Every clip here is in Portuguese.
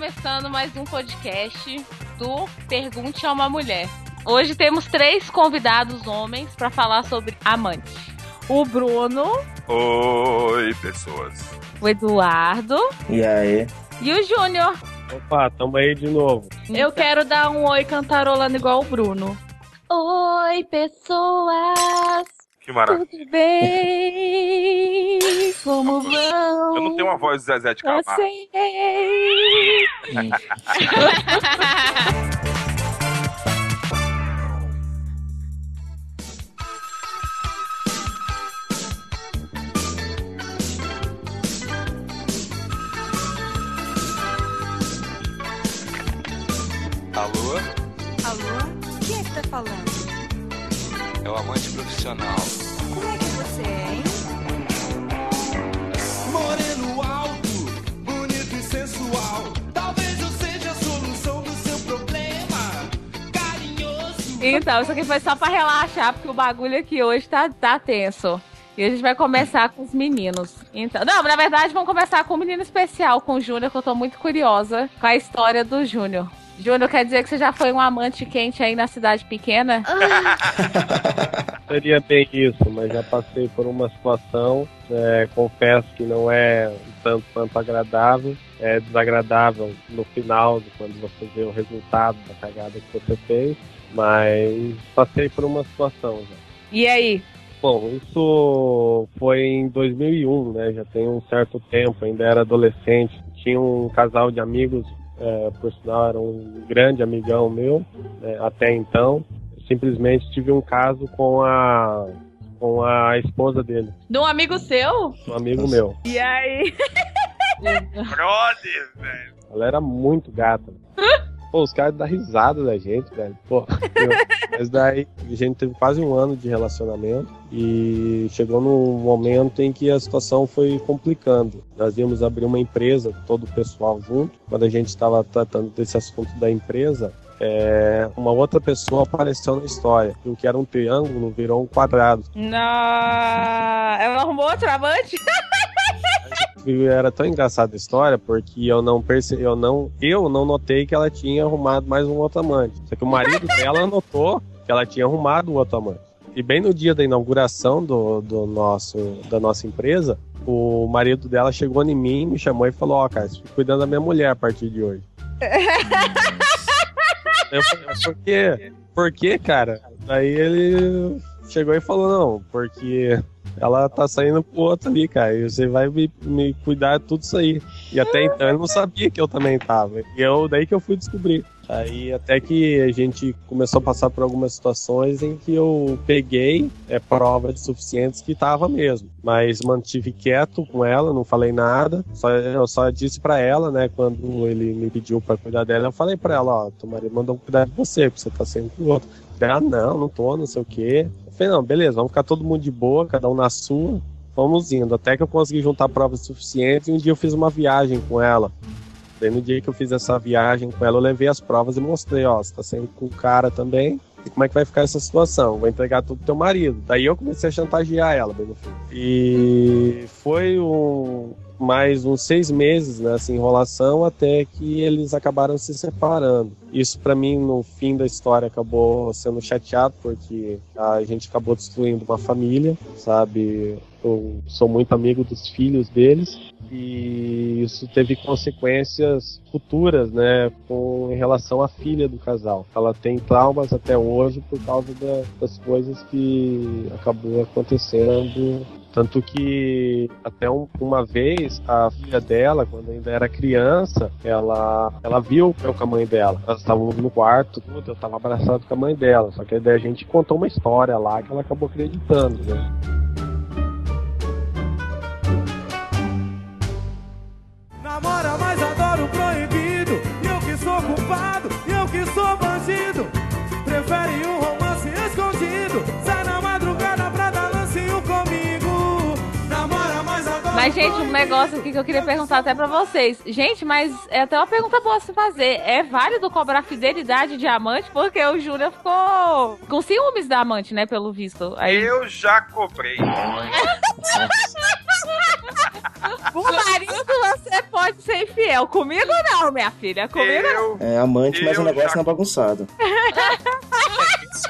começando mais um podcast do Pergunte a uma Mulher. Hoje temos três convidados homens para falar sobre amante. O Bruno. Oi, pessoas. O Eduardo. E aí? E o Júnior. Opa, tamo aí de novo. Eu quero dar um oi cantarolando igual o Bruno. Oi, pessoas. Que maravilha. Tudo bem? Como vão? Eu não tenho uma voz de Zezé de Eu Camargo. sei. Alô? Alô? Quem é que tá falando? É o amante profissional. Como é que você é, hein? Moreno alto, bonito e sensual. Talvez eu seja a solução do seu problema. Carinhoso. Então, isso aqui foi só pra relaxar, porque o bagulho aqui hoje tá, tá tenso. E a gente vai começar com os meninos. Então, não, na verdade, vamos começar com um menino especial, com o Júnior, que eu tô muito curiosa com a história do Júnior. Júnior, quer dizer que você já foi um amante quente aí na cidade pequena? Seria bem isso, mas já passei por uma situação, é, confesso que não é tanto quanto agradável. É desagradável no final, quando você vê o resultado da cagada que você fez, mas passei por uma situação já. E aí? Bom, isso foi em 2001, né? Já tem um certo tempo, ainda era adolescente. Tinha um casal de amigos, é, por sinal era um grande amigão meu, né, até então. Simplesmente tive um caso com a com a esposa dele, De um amigo seu? um amigo meu. E aí? Brother, velho. Ela era muito gata. Pô, os caras dão risada da gente, velho. Pô, eu- mas daí a gente teve quase um ano de relacionamento e chegou num momento em que a situação foi complicando. Nós íamos abrir uma empresa, todo o pessoal junto. Quando a gente estava tratando desse assunto da empresa, é, uma outra pessoa apareceu na história. O que era um triângulo virou um quadrado. Não. Ela arrumou outro amante? E era tão engraçada a história porque eu não percebi, eu não, eu não notei que ela tinha arrumado mais um outro amante. Só que o marido dela notou que ela tinha arrumado um outro amante. E bem no dia da inauguração do, do nosso, da nossa empresa, o marido dela chegou em mim, me chamou e falou: Ó, cara, você fica cuidando da minha mulher a partir de hoje. eu falei: "Mas por quê? Por quê, cara? Daí ele chegou e falou: Não, porque ela tá saindo pro outro ali, cara. E você vai me, me cuidar de tudo isso aí. E até então ele não sabia que eu também tava. E eu, daí que eu fui descobrir. Aí até que a gente começou a passar por algumas situações em que eu peguei é, provas suficientes que tava mesmo. Mas mantive quieto com ela, não falei nada. Só, eu só disse pra ela, né, quando ele me pediu pra cuidar dela, eu falei pra ela, ó, teu marido mandou cuidar de você, porque você tá sendo com o outro. Ela, não, não tô, não sei o quê. Falei, não, beleza, vamos ficar todo mundo de boa, cada um na sua. Vamos indo, até que eu consegui juntar provas suficientes e um dia eu fiz uma viagem com ela. Daí no dia que eu fiz essa viagem com ela, eu levei as provas e mostrei, ó, você tá saindo com o cara também. E como é que vai ficar essa situação? Vou entregar tudo pro teu marido. Daí eu comecei a chantagear ela, bem no fim. E foi um, mais uns seis meses nessa enrolação até que eles acabaram se separando. Isso pra mim, no fim da história, acabou sendo chateado, porque a gente acabou destruindo uma família, sabe? Eu sou muito amigo dos filhos deles e isso teve consequências futuras, né, com em relação à filha do casal. Ela tem traumas até hoje por causa da- das coisas que acabou acontecendo. Tanto que até um- uma vez a filha dela, quando ainda era criança, ela, ela viu eu com a mãe dela. Elas estavam no quarto, tudo, eu estava abraçado com a mãe dela. Só que daí a gente contou uma história lá que ela acabou acreditando, né? Mas gente, um negócio aqui que eu queria perguntar até pra vocês. Gente, mas é até uma pergunta boa se fazer. É válido cobrar fidelidade de amante? Porque o Júnior ficou com ciúmes da amante, né, pelo visto. Aí... Eu já cobrei. O marido você pode ser infiel. Comigo não, minha filha. Comigo não. Eu. É amante, mas o negócio já- não é bagunçado.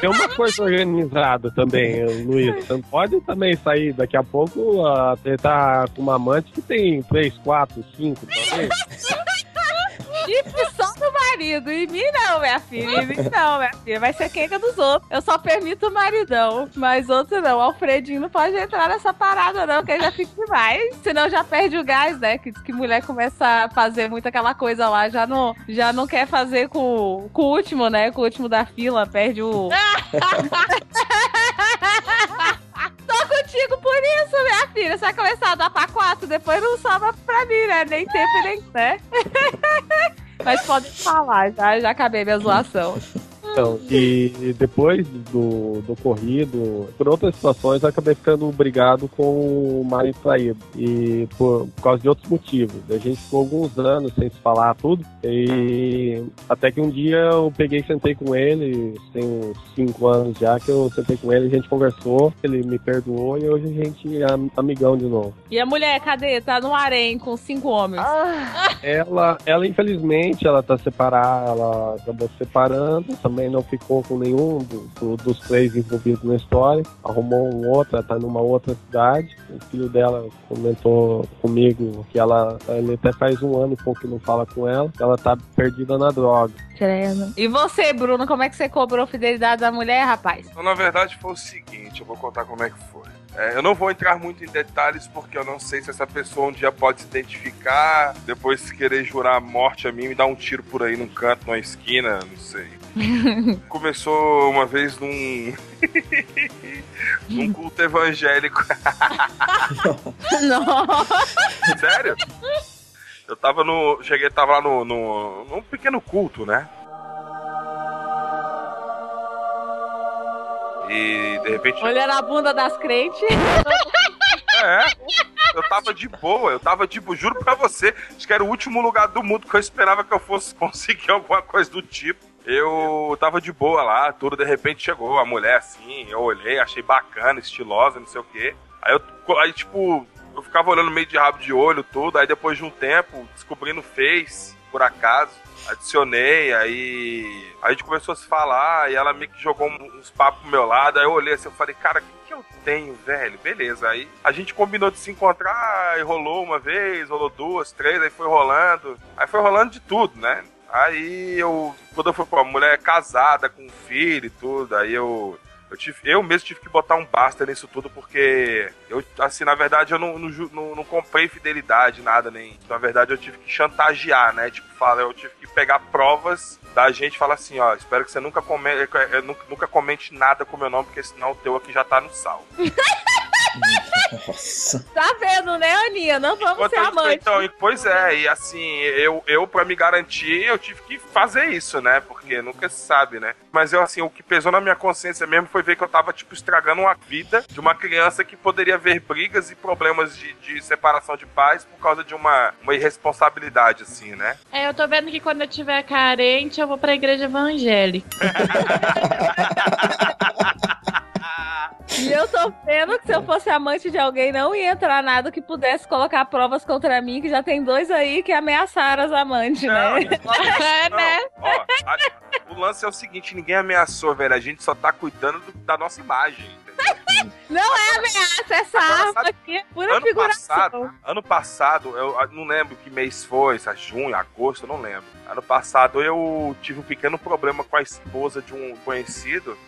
Tem uma coisa organizada também, Luiz. Você não pode também sair daqui a pouco a tentar com uma amante que tem 3, 4, 5, talvez. Chifre só do marido. E mim não, minha filha. E mim não, minha filha. Vai ser quenga dos outros. Eu só permito o maridão. Mas outro não. O Alfredinho não pode entrar nessa parada, não, que já fica demais. Senão já perde o gás, né? Que, que mulher começa a fazer muito aquela coisa lá. Já não, já não quer fazer com, com o último, né? Com o último da fila. Perde o. Tô contigo por isso, minha filha. Você vai começar a dar pra quatro, depois não sobra pra mim, né? Nem tempo nem. né? Mas podem falar, já, já acabei minha zoação. Então, e depois do, do ocorrido, por outras situações, eu acabei ficando brigado com o marido traído. E por, por causa de outros motivos. A gente ficou alguns anos sem se falar tudo. E até que um dia eu peguei e sentei com ele, tem uns cinco anos já que eu sentei com ele, a gente conversou, ele me perdoou e hoje a gente é am- amigão de novo. E a mulher, cadê? Tá no harém com cinco homens. Ela, ela infelizmente, ela tá separada, ela acabou se separando, também não ficou com nenhum do- do- dos três envolvidos na história, arrumou um outro, ela tá numa outra cidade. O filho dela comentou comigo que ela, ele até faz um ano e pouco que não fala com ela, ela tá perdida na droga. E você, Bruno, como é que você cobrou fidelidade da mulher, rapaz? Então, na verdade, foi o seguinte, eu vou contar como é que foi. É, eu não vou entrar muito em detalhes porque eu não sei se essa pessoa um dia pode se identificar, depois querer jurar morte a mim e me dar um tiro por aí num canto, numa esquina, não sei. Começou uma vez num. num culto evangélico. Não. Sério? Eu tava no. Cheguei, tava lá no, no. num pequeno culto, né? E de repente. Olhando a bunda das crentes. É. Eu tava de boa, eu tava tipo, juro pra você, acho que era o último lugar do mundo que eu esperava que eu fosse conseguir alguma coisa do tipo. Eu tava de boa lá, tudo de repente chegou a mulher assim, eu olhei, achei bacana, estilosa, não sei o quê. Aí eu, aí tipo, eu ficava olhando meio de rabo de olho, tudo, aí depois de um tempo, descobri no Face, por acaso, adicionei, aí a gente começou a se falar, e ela meio que jogou uns papos pro meu lado, aí eu olhei assim, eu falei, cara, o que, que eu tenho, velho? Beleza, aí a gente combinou de se encontrar, aí rolou uma vez, rolou duas, três, aí foi rolando, aí foi rolando de tudo, né? Aí eu, quando eu fui pra mulher casada, com filho e tudo, aí eu eu, tive, eu mesmo tive que botar um basta nisso tudo, porque eu, assim, na verdade, eu não, não, não- não comprei fidelidade, nada, nem. Na verdade, eu tive que chantagear, né? Tipo, fala, eu tive que pegar provas da gente falar assim, ó, espero que você nunca comente, nunca, nunca comente nada com meu nome, porque senão o teu aqui já tá no sal. Nossa. Tá vendo, né, Aninha? Não vamos ser Então, amantes. então, e- pois é, e assim, eu, eu para me garantir, eu tive que fazer isso, né? Porque nunca se sabe, né? Mas eu, assim, o que pesou na minha consciência mesmo foi ver que eu tava, tipo, estragando uma vida de uma criança que poderia ver brigas e problemas de, de separação de pais por causa de uma, uma irresponsabilidade, assim, né? É, eu tô vendo que quando eu tiver carente, eu vou pra igreja evangélica. E eu tô vendo que se eu fosse amante de alguém, não ia entrar nada que pudesse colocar provas contra mim, que já tem dois aí que ameaçaram as amantes, Não, né? É, não, né? ó, a- o lance é o seguinte, ninguém ameaçou, velho, a gente só tá cuidando do- da nossa imagem? Não é ameaça, essa Agora, arma sabe- aqui é pura ano figuração. passado, ano passado, eu ah, não lembro que mês foi, se é junho, agosto, eu não lembro. Ano passado eu tive um pequeno problema com a esposa de um conhecido,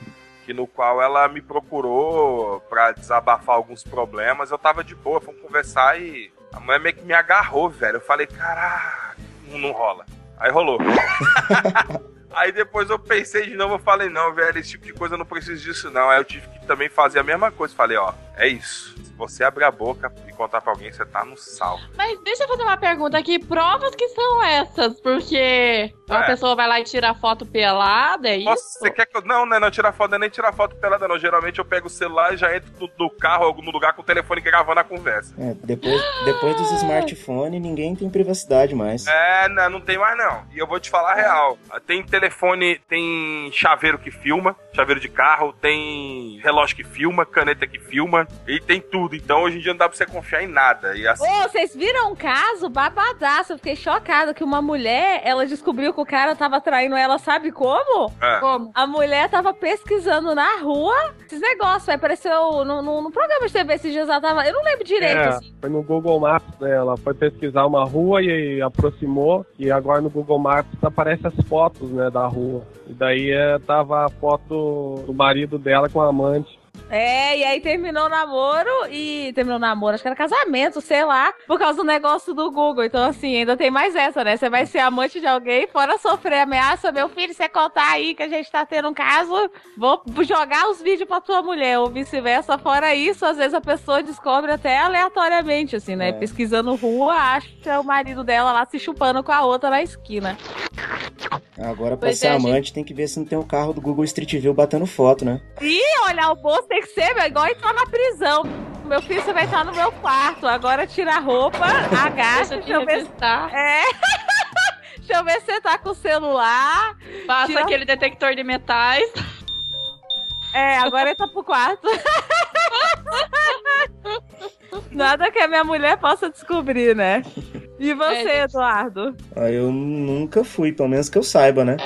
que no qual ela me procurou pra desabafar alguns problemas. Eu tava de boa, fomos conversar e a mulher meio que me agarrou, velho. Eu falei, caraca, não rola. Aí rolou. Aí depois eu pensei de novo, eu falei, não, velho, esse tipo de coisa eu não preciso disso, não. Aí eu tive que também fazer a mesma coisa. Falei, ó, é isso. Se você abrir a boca e contar pra alguém, você tá no sal. Mas deixa eu fazer uma pergunta aqui. Provas que são essas? Porque uma É. pessoa vai lá e tira foto pelada, é Nossa, isso? você quer que eu. Não, né? Não tirar foto, não é nem tirar foto pelada, não. Geralmente eu pego o celular e já entro no, no carro, algum lugar com o telefone gravando a conversa. É, depois, depois dos smartphones, ninguém tem privacidade mais. É, não, não tem mais não. E eu vou te falar a real. Tem telefone, tem chaveiro que filma, chaveiro de carro, tem relógio que filma, caneta que filma. E tem tudo. Então hoje em dia não dá pra você confiar em nada. E assim. Ô, vocês viram um caso babadaço? Eu fiquei chocada que uma mulher, ela descobriu que o cara tava traindo ela, sabe como? É. Como? A mulher tava pesquisando na rua esses negócios. Aí apareceu no, no, no programa de TV esses dias. Ela tava. Eu não lembro direito, É, assim. foi no Google Maps, né? Ela foi pesquisar uma rua e aproximou. E agora no Google Maps aparecem as fotos, né, da rua. E daí é, tava a foto do marido dela com a amante. É, e aí terminou o namoro e. Terminou o namoro, acho que era casamento, sei lá, por causa do negócio do Google. Então, assim, ainda tem mais essa, né? Você vai ser amante de alguém, fora sofrer ameaça, meu filho, você contar aí que a gente tá tendo um caso, vou jogar os vídeos pra tua mulher, ou vice-versa. Fora isso, às vezes a pessoa descobre até aleatoriamente, assim, né? É. Pesquisando rua, acha o marido dela lá se chupando com a outra na esquina. Agora, pra Pois ser é, gente. amante, tem que ver se não tem um carro do Google Street View batendo foto, né? E olhar o bolso tem que ser meu, igual entrar na prisão. Meu filho, você vai entrar no meu quarto. Agora tira a roupa, agacha, Deixa eu deixa te eu ver. É. Deixa eu ver se você tá com o celular. Passa Tira- aquele detector de metais. É, agora ele tá pro quarto. Nada que a minha mulher possa descobrir, né? E você, É, Eduardo? Ah, Eu nunca fui, pelo menos que eu saiba, né?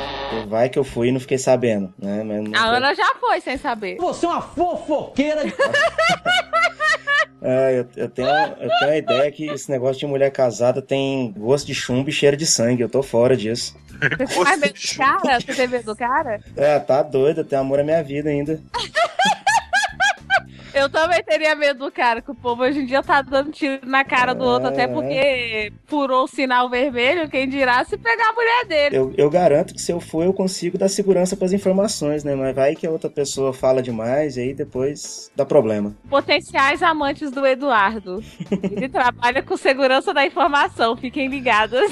Vai que eu fui e não fiquei sabendo, né? Mas nunca- A Ana já foi sem saber. Você é uma fofoqueira de Ah, eu, eu tenho, eu tenho a ideia que esse negócio de mulher casada tem gosto de chumbo e cheiro de sangue. Eu tô fora disso. Você tem medo do cara? Você tem medo do cara? É, tá doido, eu tenho amor à minha vida ainda. Eu também teria medo do cara, que o povo hoje em dia tá dando tiro na cara do outro, até É. porque furou o sinal vermelho, quem dirá se pegar a mulher dele. Eu, eu garanto que se eu for, eu consigo dar segurança pras informações, né? Mas vai que a outra pessoa fala demais e aí depois dá problema. Potenciais amantes do Eduardo. Ele trabalha com segurança da informação, fiquem ligados.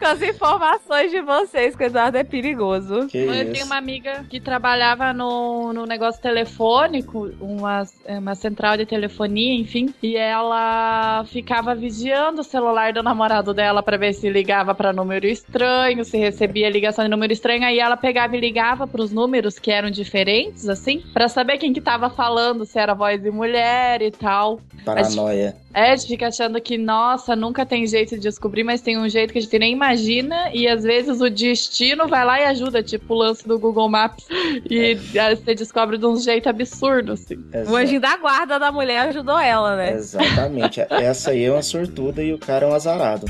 com as informações de vocês, que o Eduardo é perigoso. Que Eu isso. tenho uma amiga que trabalhava no, no negócio telefônico, uma, uma central de telefonia, enfim, e ela ficava vigiando o celular do namorado dela pra ver se ligava pra número estranho, se recebia ligação de número estranho, aí ela pegava e ligava pros números que eram diferentes, assim, pra saber quem que tava falando, se era voz de mulher e tal. Paranoia. É, a gente fica achando que, nossa, nunca tem jeito de descobrir, mas tem um jeito que a gente nem imagina, e às vezes o destino vai lá e ajuda, tipo o lance do Google Maps, e aí você descobre de um jeito absurdo, assim. O anjinho da guarda da mulher ajudou ela, né? Exatamente. Essa aí é uma sortuda e o cara é um azarado.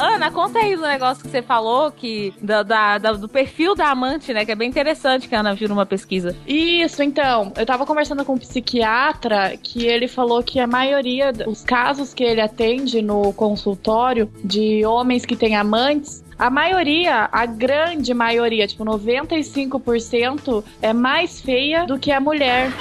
Ana, conta aí do negócio que você falou, que da, da- da- do perfil da amante, né? Que é bem interessante que a Ana viu numa pesquisa. Isso, então, eu tava conversando com um psiquiatra que ele falou que a maioria dos casos que ele atende no consultório de homens que têm amantes, a maioria, a grande maioria, tipo 95% é mais feia do que a mulher.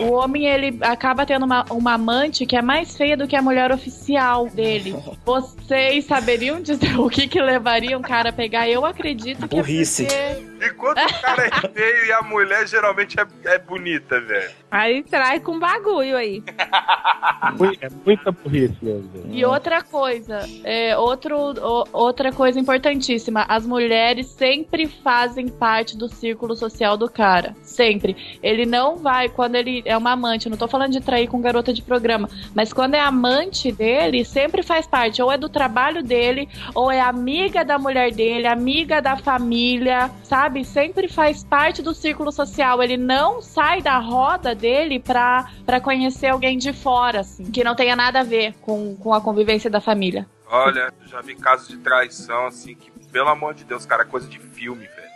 O homem ele acaba tendo uma, uma amante que é mais feia do que a mulher oficial dele. Vocês saberiam dizer o que que levaria um cara a pegar? Eu acredito que Burrice. é porque Enquanto o cara é feio e a mulher geralmente é, é bonita, velho. Aí trai com bagulho aí. É muita burrice mesmo. E outra coisa, é, outro, o- outra coisa importantíssima, as mulheres sempre fazem parte do círculo social do cara. Sempre. Ele não vai, quando ele é uma amante, eu não tô falando de trair com garota de programa, mas quando é amante dele, sempre faz parte. Ou é do trabalho dele, ou é amiga da mulher dele, amiga da família, sabe? Sempre faz parte do círculo social. Ele não sai da roda dele pra, pra conhecer alguém de fora, assim, que não tenha nada a ver com, com a convivência da família. Olha, eu já vi casos de traição, assim, que, pelo amor de Deus, cara, é coisa de filme, velho.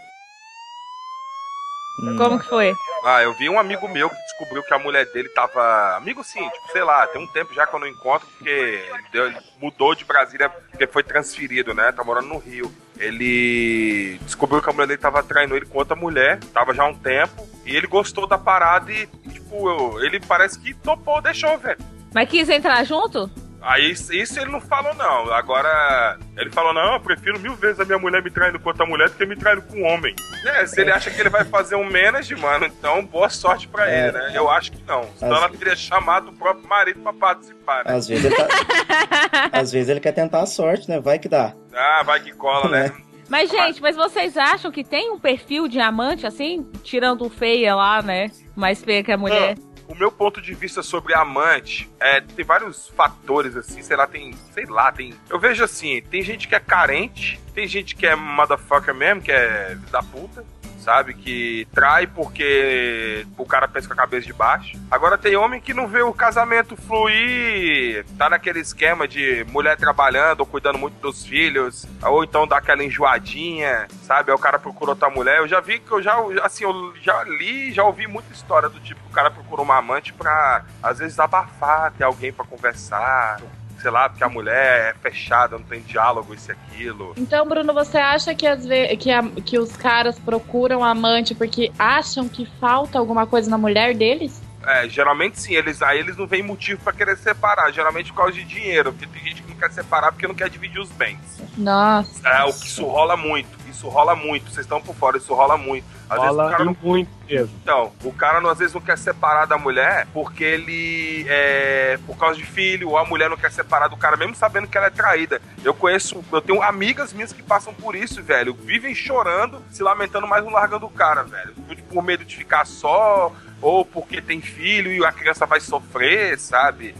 Hum. Como que foi? Ah, eu vi um amigo meu que descobriu que a mulher dele tava. Amigo sim, tipo, sei lá, tem um tempo já que eu não encontro, porque ele mudou de Brasília, porque foi transferido, né? Tá morando no Rio. Ele descobriu que a mulher dele tava traindo ele com outra mulher, tava já há um tempo, e ele gostou da parada e, tipo, eu- ele parece que topou, deixou, velho. Mas quis entrar junto? Aí isso isso ele não falou, não. Agora, ele falou, não, eu prefiro mil vezes a minha mulher me traindo com outra mulher do que me traindo com um homem. É, se ele acha que ele vai fazer um menos, mano, então boa sorte pra É. ele, né? Eu acho que não. Senão ela teria chamado o próprio marido pra participar, né? Às vezes ele, tá- Às vezes ele quer tentar a sorte, né? Vai que dá. Ah, vai que cola, né? Mas, gente, mas vocês acham que tem um perfil de amante, assim? Tirando o feia lá, né? Mais feia que a mulher. O meu ponto de vista sobre amante é tem vários fatores assim, sei lá, tem, sei lá, tem. Eu vejo assim, tem gente que é carente, tem gente que é motherfucker mesmo, que é da puta, sabe, que trai porque o cara pensa com a cabeça de baixo. Agora tem homem que não vê o casamento fluir, tá naquele esquema de mulher trabalhando ou cuidando muito dos filhos, ou então dá aquela enjoadinha, sabe? Aí o cara procura outra mulher. Eu já vi que eu já, assim, eu já li, já ouvi muita história do tipo o cara procura uma amante pra, às vezes, abafar, ter alguém pra conversar. Sei lá, porque a mulher é fechada, não tem diálogo, isso e aquilo. Então, Bruno, você acha que, às vezes, que, a- que os caras procuram amante porque acham que falta alguma coisa na mulher deles? É, geralmente sim, eles aí eles não veem motivo pra querer separar, geralmente por causa de dinheiro, porque tem gente que não quer separar porque não quer dividir os bens. Nossa. É, o que isso rola muito, isso rola muito, vocês estão por fora, isso rola muito. Às vezes o cara não muito mesmo. Então, o cara não, às vezes não quer separar da mulher porque ele é por causa de filho, ou a mulher não quer separar do cara, mesmo sabendo que ela é traída. Eu conheço, eu tenho amigas minhas que passam por isso, velho. Vivem chorando, se lamentando, mas não largando o cara, velho. Por medo de ficar só, ou porque tem filho e a criança vai sofrer, sabe?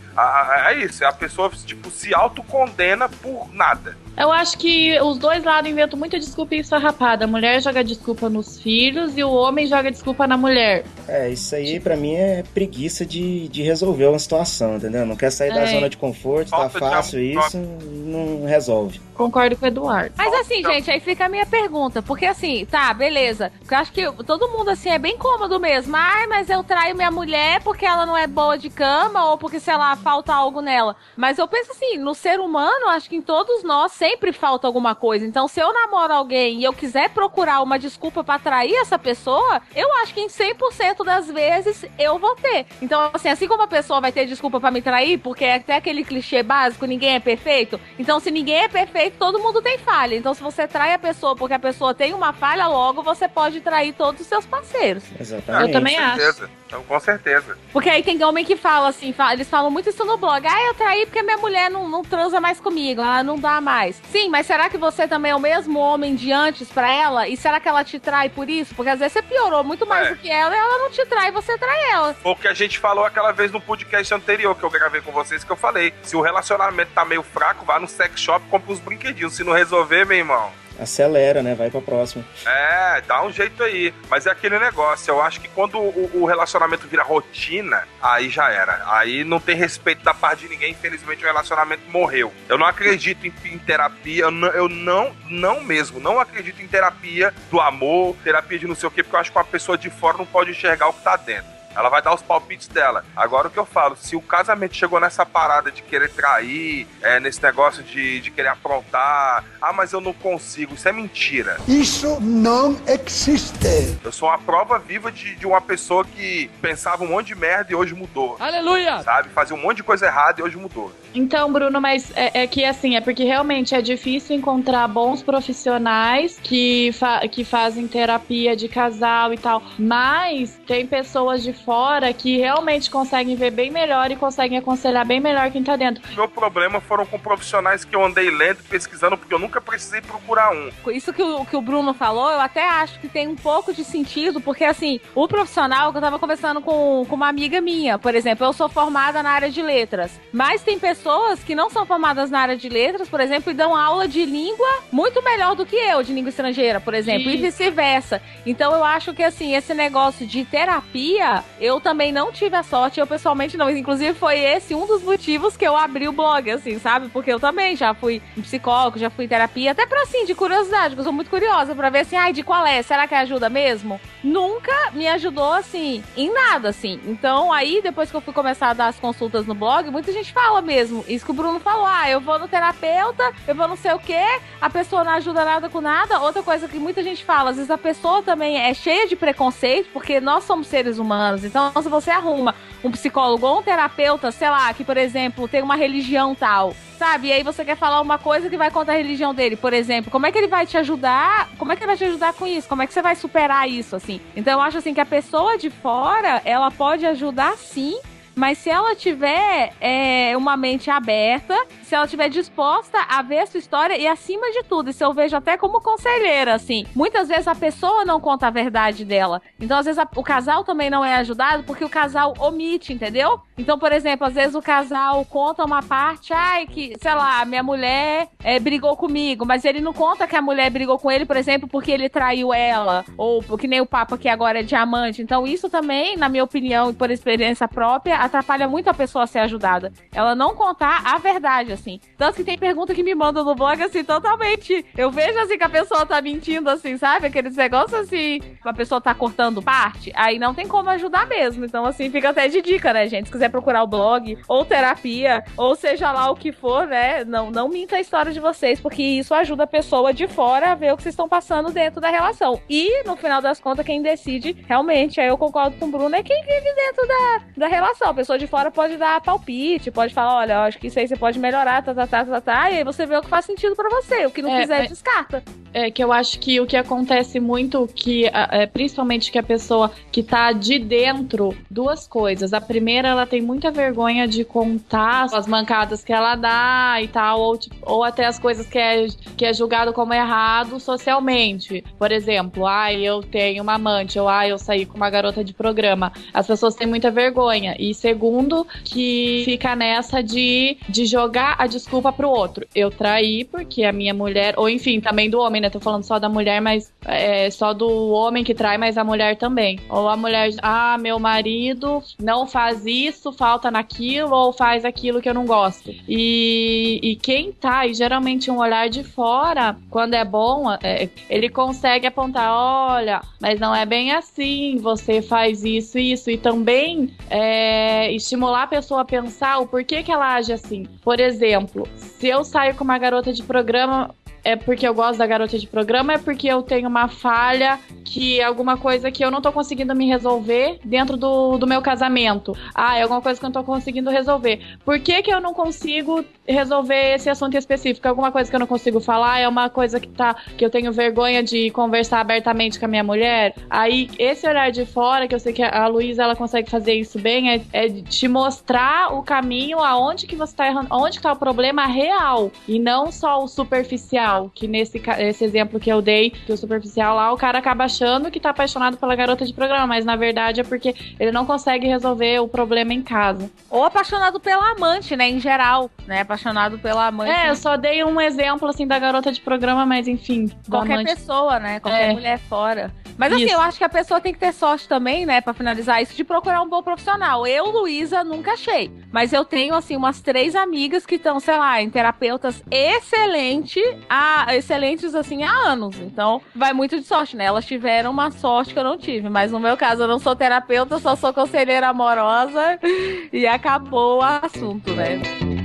É isso, a pessoa, tipo, se autocondena por nada. Eu acho que os dois lados inventam muita desculpa e esfarrapada. A mulher joga desculpa nos filhos e o homem joga desculpa na mulher. É, isso aí pra mim é preguiça de, de resolver uma situação, entendeu? Não quer sair da É. zona de conforto, tá Falta de fácil amor. isso, não resolve. Concordo com o Eduardo. Mas assim, gente, aí fica a minha pergunta. Porque assim, tá, beleza. Porque eu acho que todo mundo, assim, é bem cômodo mesmo. Ai, mas eu traio minha mulher porque ela não é boa de cama ou porque, sei lá, falta algo nela. Mas eu penso assim, no ser humano, acho que em todos nós sempre falta alguma coisa. Então, se eu namoro alguém e eu quiser procurar uma desculpa pra atrair essa pessoa, eu acho que em 100% das vezes eu vou ter. Então, assim, assim como a pessoa vai ter desculpa pra me trair, porque é até aquele clichê básico, ninguém é perfeito. Então, se ninguém é perfeito, todo mundo tem falha. Então, se você trai a pessoa porque a pessoa tem uma falha, logo você pode trair todos os seus parceiros. Exatamente. Eu também com acho. certeza. Então, com certeza. Porque aí tem homem que fala assim, fala- eles falam muito isso no blog. Ah, eu traí porque minha mulher não, não transa mais comigo, ela não dá mais. Sim, mas será que você também é o mesmo homem de antes pra ela? E será que ela te trai por isso? Porque às vezes você piorou muito mais É. do que ela e ela não te trai, você trai ela. Foi o que a gente falou aquela vez no podcast anterior que eu gravei com vocês, que eu falei. Se o relacionamento tá meio fraco, vá no sex shop e compra uns brinquedinhos. Se não resolver, meu irmão, Acelera, né? Vai pra próxima. é, dá um jeito aí. Mas é aquele negócio, eu acho que quando o, o relacionamento vira rotina, aí já era. Aí não tem respeito da parte de ninguém, infelizmente o relacionamento morreu. Eu não acredito em, em terapia, eu não, eu não, não mesmo, não acredito em terapia do amor, terapia de não sei o quê, porque eu acho que uma pessoa de fora não pode enxergar o que tá dentro. Ela vai dar os palpites dela. Agora o que eu falo, se o casamento chegou nessa parada de querer trair, é, nesse negócio de, de querer aprontar, ah, mas eu não consigo, isso é mentira. Isso não existe. Eu sou uma prova viva de, de uma pessoa que pensava um monte de merda e hoje mudou. Aleluia! Sabe? Fazia um monte de coisa errada e hoje mudou. Então, Bruno, mas é, é que assim, é porque realmente é difícil encontrar bons profissionais que, fa- que fazem terapia de casal e tal. Mas tem pessoas de fora que realmente conseguem ver bem melhor e conseguem aconselhar bem melhor quem tá dentro. O meu problema foram com profissionais que eu andei lendo, pesquisando, porque eu nunca precisei procurar um. Isso que o, que o Bruno falou, eu até acho que tem um pouco de sentido, porque assim, o profissional que eu tava conversando com, com uma amiga minha, por exemplo, eu sou formada na área de letras, mas tem pessoas que não são formadas na área de letras, por exemplo, e dão aula de língua muito melhor do que eu, de língua estrangeira, por exemplo, e vice-versa. Então eu acho que assim, esse negócio de terapia, eu também não tive a sorte, eu pessoalmente não. Inclusive, foi esse um dos motivos que eu abri o blog, assim, sabe? Porque eu também já fui psicólogo, já fui em terapia, até pra assim, de curiosidade, porque eu sou muito curiosa pra ver assim, ai, de qual é? Será que ajuda mesmo? Nunca me ajudou, assim, em nada, assim. Então, aí, depois que eu fui começar a dar as consultas no blog, muita gente fala mesmo mesmo. Isso que o Bruno falou. Ah, eu vou no terapeuta, eu vou não sei o quê, a pessoa não ajuda nada com nada. Outra coisa que muita gente fala, às vezes a pessoa também é cheia de preconceito, porque nós somos seres humanos. Então, se você arruma um psicólogo ou um terapeuta, sei lá, que, por exemplo, tem uma religião tal, sabe? E aí você quer falar uma coisa que vai contra a religião dele, por exemplo. Como é que ele vai te ajudar? Como é que ele vai te ajudar com isso? Como é que você vai superar isso, assim? Então eu acho assim que a pessoa de fora, ela pode ajudar sim, mas se ela tiver é, uma mente aberta, se ela estiver disposta a ver a sua história e, acima de tudo, isso eu vejo até como conselheira, assim. Muitas vezes a pessoa não conta a verdade dela. Então, às vezes, a, o casal também não é ajudado porque o casal omite, entendeu? Então, por exemplo, às vezes o casal conta uma parte, ai, que, sei lá, minha mulher é, brigou comigo, mas ele não conta que a mulher brigou com ele, por exemplo, porque ele traiu ela, ou que nem o Papa que agora é diamante. Então, isso também, na minha opinião e por experiência própria, atrapalha muito a pessoa ser ajudada. Ela não contar a verdade, assim. Tanto que tem pergunta que me mandam no blog, assim, totalmente. Eu vejo, assim, que a pessoa tá mentindo, assim, sabe? Aqueles negócios, assim, a pessoa tá cortando parte. Aí não tem como ajudar mesmo. Então, assim, fica até de dica, né, gente? Se quiser procurar o blog, ou terapia, ou seja lá o que for, né? Não, não minta a história de vocês, porque isso ajuda a pessoa de fora a ver o que vocês estão passando dentro da relação. E, no final das contas, quem decide, realmente, aí eu concordo com o Bruno, é quem vive dentro da, da relação. Pessoa de fora pode dar palpite, pode falar, olha, acho que isso aí você pode melhorar, tá, tá, tá, tá, tá, e aí você vê o que faz sentido pra você. O que não É, quiser, mas- descarta. É que eu acho que o que acontece muito, que é, principalmente que a pessoa que tá de dentro, duas coisas. A primeira, ela tem muita vergonha de contar as mancadas que ela dá e tal, ou, tipo, ou até as coisas que é, que é julgado como errado socialmente. Por exemplo, ah, eu tenho uma amante, ou ah, eu saí com uma garota de programa. As pessoas têm muita vergonha. E segundo, que fica nessa de, de jogar a desculpa pro outro. Eu traí porque a minha mulher, ou enfim, também do homem, né? Tô falando só da mulher, mas é só do homem que trai, mas a mulher também. Ou a mulher, ah, meu marido não faz isso, falta naquilo, ou faz aquilo que eu não gosto. E, e quem tá, e geralmente um olhar de fora, quando é bom, é, ele consegue apontar: olha, mas não é bem assim, você faz isso isso. E também é, estimular a pessoa a pensar o porquê que ela age assim. Por exemplo, se eu saio com uma garota de programa. É porque eu gosto da garota de programa, é porque eu tenho uma falha que é alguma coisa que eu não tô conseguindo me resolver dentro do, do meu casamento. Ah, é alguma coisa que eu não tô conseguindo resolver. Por que, que eu não consigo resolver esse assunto específico? É Alguma coisa que eu não consigo falar? É uma coisa que tá que eu tenho vergonha de conversar abertamente com a minha mulher? Aí, esse olhar de fora, que eu sei que a Luísa ela consegue fazer isso bem, é, é te mostrar o caminho aonde que você tá errando, onde que tá o problema real e não só o superficial, que nesse esse exemplo que eu dei, que o superficial lá, o cara acaba achando que tá apaixonado pela garota de programa, mas na verdade é porque ele não consegue resolver o problema em casa. Ou apaixonado pela amante, né? Em geral, né? Apaixonado pela amante. É, eu só dei um exemplo assim da garota de programa, mas enfim, Qualquer amante. pessoa, né? Qualquer É. mulher fora. Mas assim, Isso. eu acho que a pessoa tem que ter sorte também, né? Pra finalizar isso, de procurar um bom profissional. Eu, Luísa, nunca achei. Mas eu tenho, assim, umas três amigas que estão, sei lá, em terapeutas excelente, há, excelentes, assim, há anos. Então, vai muito de sorte, né? Elas tiveram uma sorte que eu não tive. Mas no meu caso, eu não sou terapeuta, só sou conselheira amorosa. E acabou o assunto, né?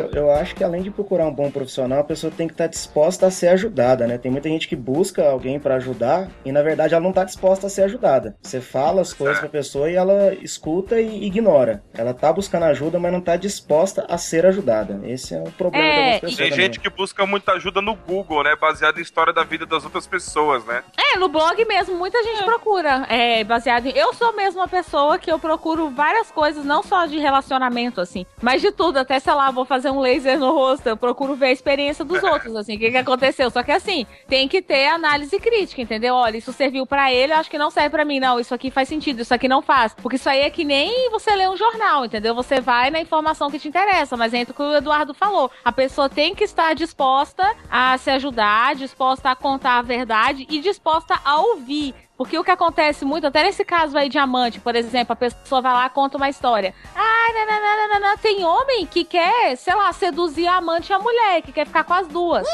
Eu, eu acho que além de procurar um bom profissional, a pessoa tem que estar disposta a ser ajudada, né? Tem muita gente que busca alguém pra ajudar e na verdade ela não tá disposta a ser ajudada. Você fala as coisas pra pessoa e ela escuta e ignora. Ela tá buscando ajuda, mas não tá disposta a ser ajudada. Esse é o problema É, das e- pessoas. Tem também. gente que busca muita ajuda no Google, né? Baseado em história da vida das outras pessoas, né? É, no blog mesmo, muita gente procura. É, baseado em. Eu sou mesmo uma pessoa que eu procuro várias coisas, não só de relacionamento, assim, mas de tudo. Até, sei lá, vou fazer um laser no rosto, eu procuro ver a experiência dos outros, assim, o que, que aconteceu. Só que, assim, tem que ter análise crítica, entendeu? Olha, isso serviu pra ele, eu acho que não serve pra mim. Não, isso aqui faz sentido, isso aqui não faz. Porque isso aí é que nem você lê um jornal, entendeu? Você vai na informação que te interessa, mas entra o que o Eduardo falou. A pessoa tem que estar disposta a se ajudar, disposta a contar a verdade e disposta a ouvir. Porque o que acontece muito, até nesse caso aí, diamante, por exemplo, a pessoa vai lá conta uma história. Ai, nananana, tem homem que quer, sei lá, seduzir a amante e a mulher, que quer ficar com as duas.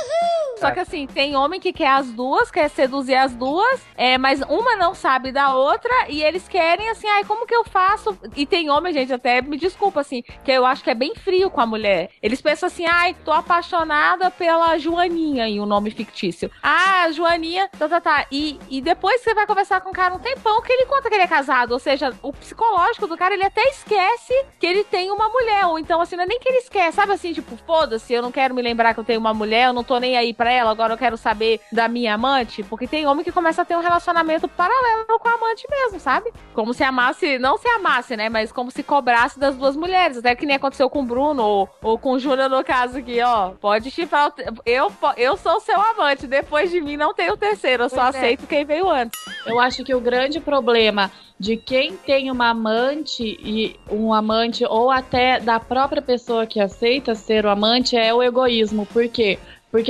Só que assim, tem homem que quer as duas, quer seduzir as duas, é, mas uma não sabe da outra e eles querem assim, ai, como que eu faço? E tem homem, gente, até me desculpa assim, que eu acho que é bem frio com a mulher. Eles pensam assim, ai, tô apaixonada pela Joaninha e o nome fictício. Ah, Joaninha, tá, tá, tá. E, e depois você vai conversar com o cara um tempão que ele conta que ele é casado, ou seja, o psicológico do cara, ele até esquece que ele tem uma mulher, ou então assim, não é nem que ele esquece, sabe assim, tipo, foda-se, eu não quero me lembrar que eu tenho uma mulher, eu não tô nem aí pra ela, agora eu quero saber da minha amante, porque tem homem que começa a ter um relacionamento paralelo com a amante mesmo, sabe? Como se amasse, não se amasse, né, mas como se cobrasse das duas mulheres, até que nem aconteceu com o Bruno, ou, ou com o Júnior no caso aqui, ó, pode chifrar, eu, eu sou o seu amante, depois de mim não tem o terceiro, eu só Pois é. aceito quem veio antes. Eu acho que o grande problema de quem tem uma amante e um amante, ou até da própria pessoa que aceita ser o amante, é o egoísmo. Por quê? Porque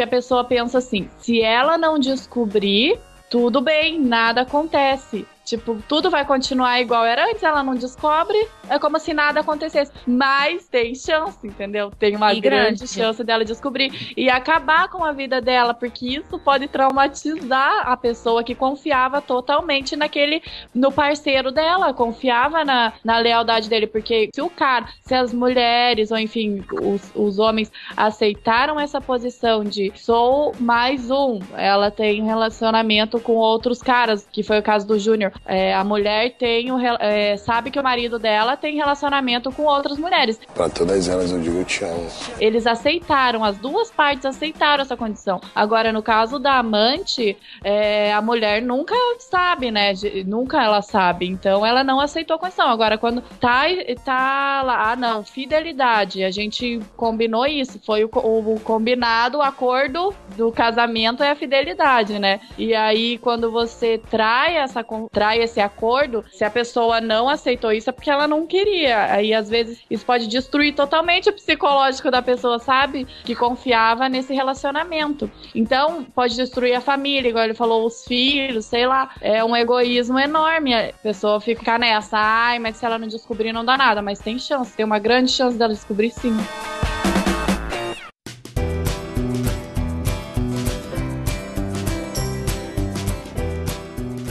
a pessoa pensa assim: se ela não descobrir, tudo bem, nada acontece. Tipo, tudo vai continuar igual era antes, ela não descobre, é como se nada acontecesse. Mas tem chance, entendeu? Tem uma E grande, grande. chance dela descobrir e acabar com a vida dela, porque isso pode traumatizar a pessoa que confiava totalmente naquele, no parceiro dela, confiava na, na lealdade dele, porque se o cara, se as mulheres, ou enfim, os, os homens aceitaram essa posição de sou mais um, ela tem relacionamento com outros caras, que foi o caso do Júnior. É, a mulher tem um, é, sabe que o marido dela tem relacionamento com outras mulheres. Pra todas elas eu digo te amo. Eles aceitaram, as duas partes aceitaram essa condição. Agora, no caso da amante, é, a mulher nunca sabe, né? Nunca ela sabe. Então, ela não aceitou a condição. Agora, quando tá, tá lá, ah, não, fidelidade, a gente combinou isso. Foi o, o combinado, o acordo do casamento é a fidelidade, né? E aí, quando você trai, essa, con- trai esse acordo, se a pessoa não aceitou isso, é porque ela não queria. Aí, às vezes, isso pode destruir totalmente o psicológico da pessoa, sabe? Que confiava nesse relacionamento. Então, pode destruir a família, igual ele falou, os filhos, sei lá. É um egoísmo enorme. A pessoa fica nessa, ai, mas se ela não descobrir, não dá nada. Mas tem chance, tem uma grande chance dela descobrir sim.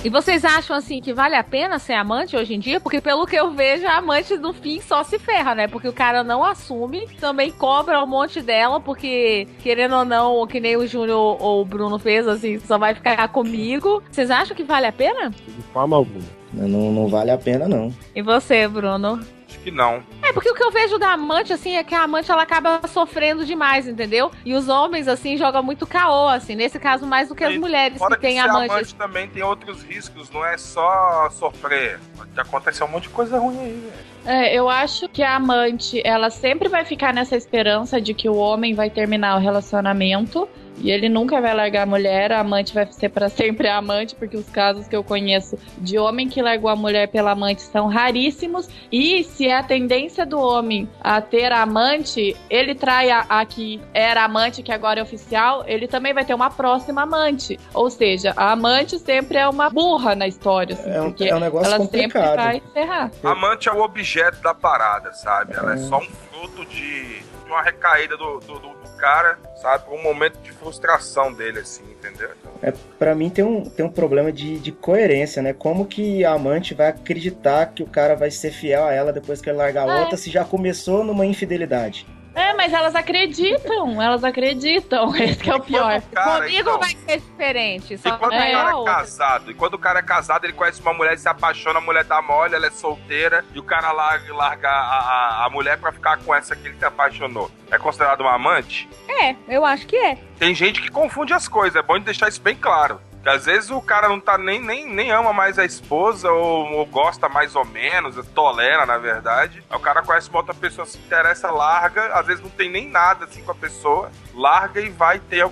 E vocês acham assim que vale a pena ser amante hoje em dia? Porque pelo que eu vejo, a amante no fim só se ferra, né? Porque o cara não assume, também cobra um monte dela, porque querendo ou não, que nem o Júnior ou o Bruno fez, assim, só vai ficar comigo. Vocês acham que vale a pena? De forma alguma. Não, não vale a pena, não. E você, Bruno? Acho que não. É, porque o que eu vejo da amante, assim, é que a amante ela acaba sofrendo demais, entendeu? E os homens, assim, jogam muito caô, assim, nesse caso, mais do que as E mulheres Fora que que têm amante. amante também tem outros riscos, não é só sofrer. Pode acontecer um monte de coisa ruim aí, velho. É, eu acho que a amante, ela sempre vai ficar nessa esperança de que o homem vai terminar o relacionamento e ele nunca vai largar a mulher, a amante vai ser para sempre a amante, porque os casos que eu conheço de homem que largou a mulher pela amante são raríssimos. E se é a tendência do homem a ter a amante, ele trai a, a que era amante, que agora é oficial, ele também vai ter uma próxima amante. Ou seja, a amante sempre é uma burra na história, assim, É um- porque é um negócio ela complicado. sempre vai ferrar. Amante é o objeto da parada, sabe? Ela é só um fruto de, de uma recaída do, do, do- do cara, sabe? Um momento de frustração dele, assim, entendeu? É, para mim tem um, tem um problema de, de coerência, né? Como que a amante vai acreditar que o cara vai ser fiel a ela depois que ele largar a É. outra se já começou numa infidelidade? É, mas elas acreditam, elas acreditam. Esse que é o pior. Cara, Comigo então, vai ser diferente. E Só quando que o cara é outra. casado, e quando o cara é casado, ele conhece uma mulher e se apaixona, a mulher dá mole, ela é solteira, e o cara larga, larga a, a, a mulher pra ficar com essa que ele se apaixonou. É considerado uma amante? É, eu acho que é. Tem gente que confunde as coisas, é bom deixar isso bem claro. Às vezes o cara não tá nem, nem, nem ama mais a esposa, ou, ou gosta mais ou menos, tolera, na verdade. O cara conhece uma outra pessoa, se interessa, larga, às vezes não tem nem nada assim com a pessoa, larga e vai ter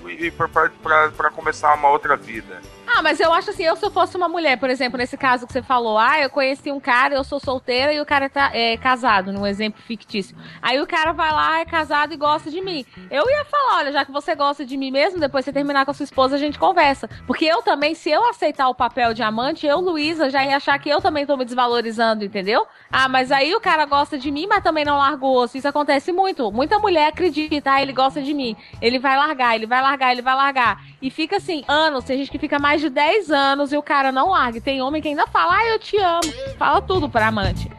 pra começar uma outra vida. Ah, mas eu acho assim, eu se eu fosse uma mulher, por exemplo, nesse caso que você falou, ah, eu conheci um cara, eu sou solteira e o cara tá é, casado, num exemplo fictício. Aí o cara vai lá, é casado e gosta de mim. Eu ia falar, olha, já que você gosta de mim mesmo, depois você terminar com a sua esposa, a gente conversa. Porque eu também, se eu aceitar o papel de amante, eu, Luísa, já ia achar que eu também tô me desvalorizando, entendeu? Ah, mas aí o cara gosta de mim, mas também não largou. Isso acontece muito. Muita mulher acredita, ah, ele gosta de mim. Ele vai largar, ele vai largar, ele vai largar. E fica assim, anos, tem gente que fica mais de 10 anos e o cara não larga. E tem homem que ainda fala, ah, eu te amo. Fala tudo pra amante.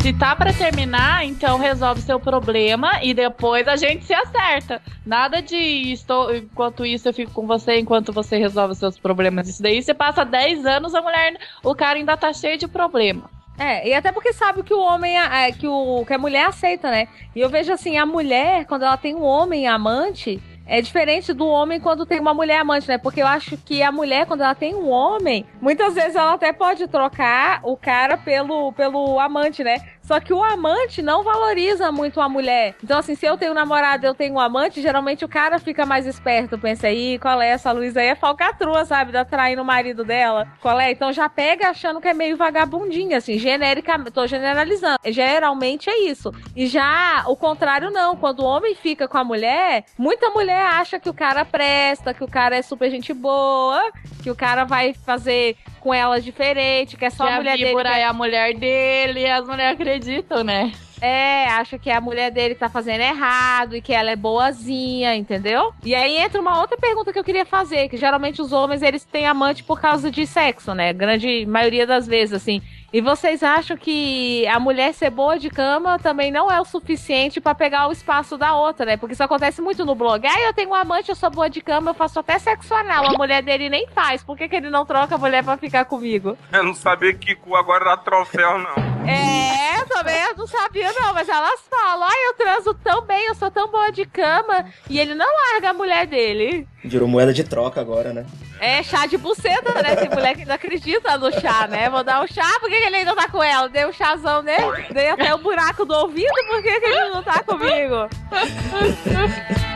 Se tá pra terminar, então resolve seu problema e depois a gente se acerta. Nada de estou, enquanto isso eu fico com você enquanto você resolve seus problemas. Isso daí você passa 10 anos, a mulher, o cara ainda tá cheio de problema. É, e até porque sabe que o homem, é, que, o, que a mulher aceita, né? E eu vejo assim, a mulher, quando ela tem um homem amante, é diferente do homem quando tem uma mulher amante, né? Porque eu acho que a mulher, quando ela tem um homem, muitas vezes ela até pode trocar o cara pelo, pelo amante, né? Só que o amante não valoriza muito a mulher. Então, assim, se eu tenho um namorado eu tenho um amante, geralmente o cara fica mais esperto. Pensa aí, qual é essa Luísa aí? É falcatrua, sabe? Da traindo o marido dela. Qual é? Então já pega achando que é meio vagabundinha, assim, genericamente. Tô generalizando. Geralmente é isso. E já o contrário, não. Quando o homem fica com a mulher, muita mulher acha que o cara presta, que o cara é super gente boa, que o cara vai fazer com ela diferente, que é só que a mulher a dele. que é a mulher dele as mulheres acreditam, né? É, acha que a mulher dele tá fazendo errado e que ela é boazinha, entendeu? E aí entra uma outra pergunta que eu queria fazer, que geralmente os homens eles têm amante por causa de sexo, né? Grande maioria das vezes, assim. E vocês acham que a mulher ser boa de cama também não é o suficiente pra pegar o espaço da outra, né? Porque isso acontece muito no blog. Ah, eu tenho um amante, eu sou boa de cama, eu faço até sexo anal. A mulher dele nem faz. Por que, que ele não troca a mulher pra ficar comigo? Eu não sabia que cu agora dá troféu, não. É, também eu não sabia não, mas elas falam, ai, eu transo tão bem, eu sou tão boa de cama, e ele não larga a mulher dele. Virou moeda de troca agora, né? É chá de buceta, né? Tem mulher que não acredita no chá, né? Vou dar um chá, por que, ele ainda tá com ela? Dei um chazão nele, dei até o buraco do ouvido, por que ele não tá comigo?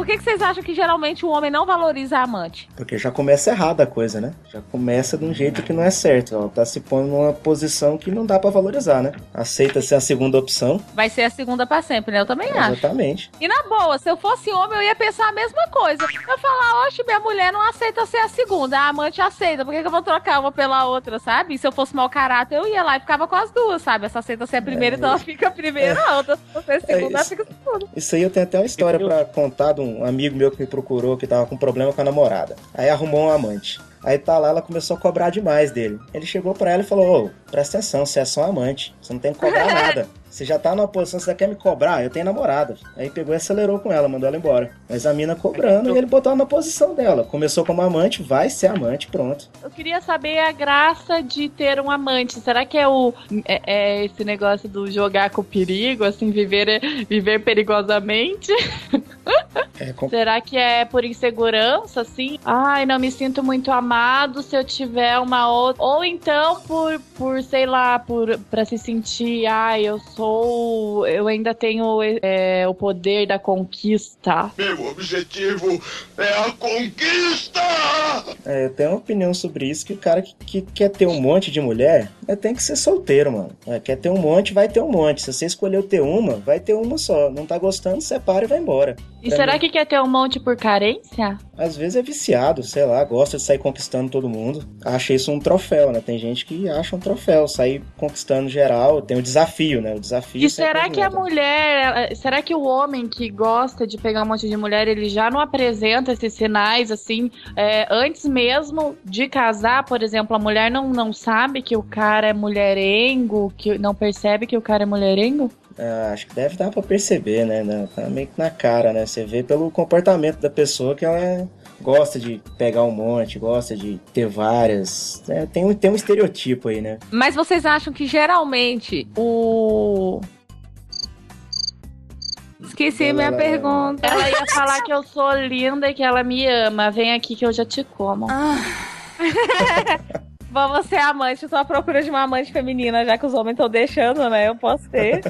Por que, que vocês acham que geralmente o homem não valoriza a amante? Porque já começa errada a coisa, né? Já começa de um jeito que não é certo. Ela tá se pondo numa posição que não dá pra valorizar, né? Aceita ser a segunda opção. Vai ser a segunda pra sempre, né? Eu também acho. Exatamente. E na boa, se eu fosse homem, eu ia pensar a mesma coisa. Eu falar, oxe, minha mulher não aceita ser a segunda, a amante aceita, por que, que eu vou trocar uma pela outra, sabe? E se eu fosse mau caráter, eu ia lá e ficava com as duas, sabe? Essa aceita ser a primeira, É, então ela fica a primeira, a outra se for a segunda, ela isso. fica a segunda. Isso aí eu tenho até uma história pra contar de um amigo meu que me procurou que tava com problema com a namorada. Aí arrumou um amante. Aí tá lá, ela começou a cobrar demais dele. Ele chegou pra ela e falou: Ô, presta atenção, você é só um amante. Você não tem que cobrar nada. Você já tá numa posição, você quer me cobrar? Eu tenho namorada. Aí pegou e acelerou com ela, mandou ela embora. Mas a mina cobrando e ele botou ela na posição dela. Começou como amante, vai ser amante, pronto. Eu queria saber a graça de ter um amante. Será que é o é, é esse negócio do jogar com perigo, assim, viver viver perigosamente? É, com- Será que é por insegurança, assim? Ai, não me sinto muito amado se eu tiver uma outra. Ou então por, por sei lá, por pra se sentir, ai, eu sou. Eu ainda tenho é, o poder da conquista. Meu objetivo é a conquista! É, eu tenho uma opinião sobre isso, que o cara que, que quer ter um monte de mulher, é, tem que ser solteiro, mano. É, quer ter um monte, vai ter um monte. Se você escolheu ter uma, vai ter uma só. Não tá gostando, separa e vai embora. E Pra será mim, que quer ter um monte por carência? Às vezes é viciado, sei lá, gosta de sair conquistando todo mundo. Acha isso um troféu, né? Tem gente que acha um troféu, sair conquistando geral. Tem o desafio, né? O desafio. E será que a mulher, será que o homem que gosta de pegar um monte de mulher, ele já não apresenta esses sinais assim, é, antes mesmo de casar, por exemplo, a mulher não, não sabe que o cara é mulherengo, que não percebe que o cara é mulherengo? Ah, acho que deve dar pra perceber, né? né? Tá meio que na cara, né? Você vê pelo comportamento da pessoa que ela gosta de pegar um monte, gosta de ter várias. É, tem, um, tem um estereotipo aí, né? Mas vocês acham que geralmente o. Esqueci minha Ela- pergunta. Ela ia falar que eu sou linda e que ela me ama. Vem aqui que eu já te como. Vamos ser amante. Eu tô à procura de uma amante feminina, já que os homens estão deixando, né? Eu posso ter.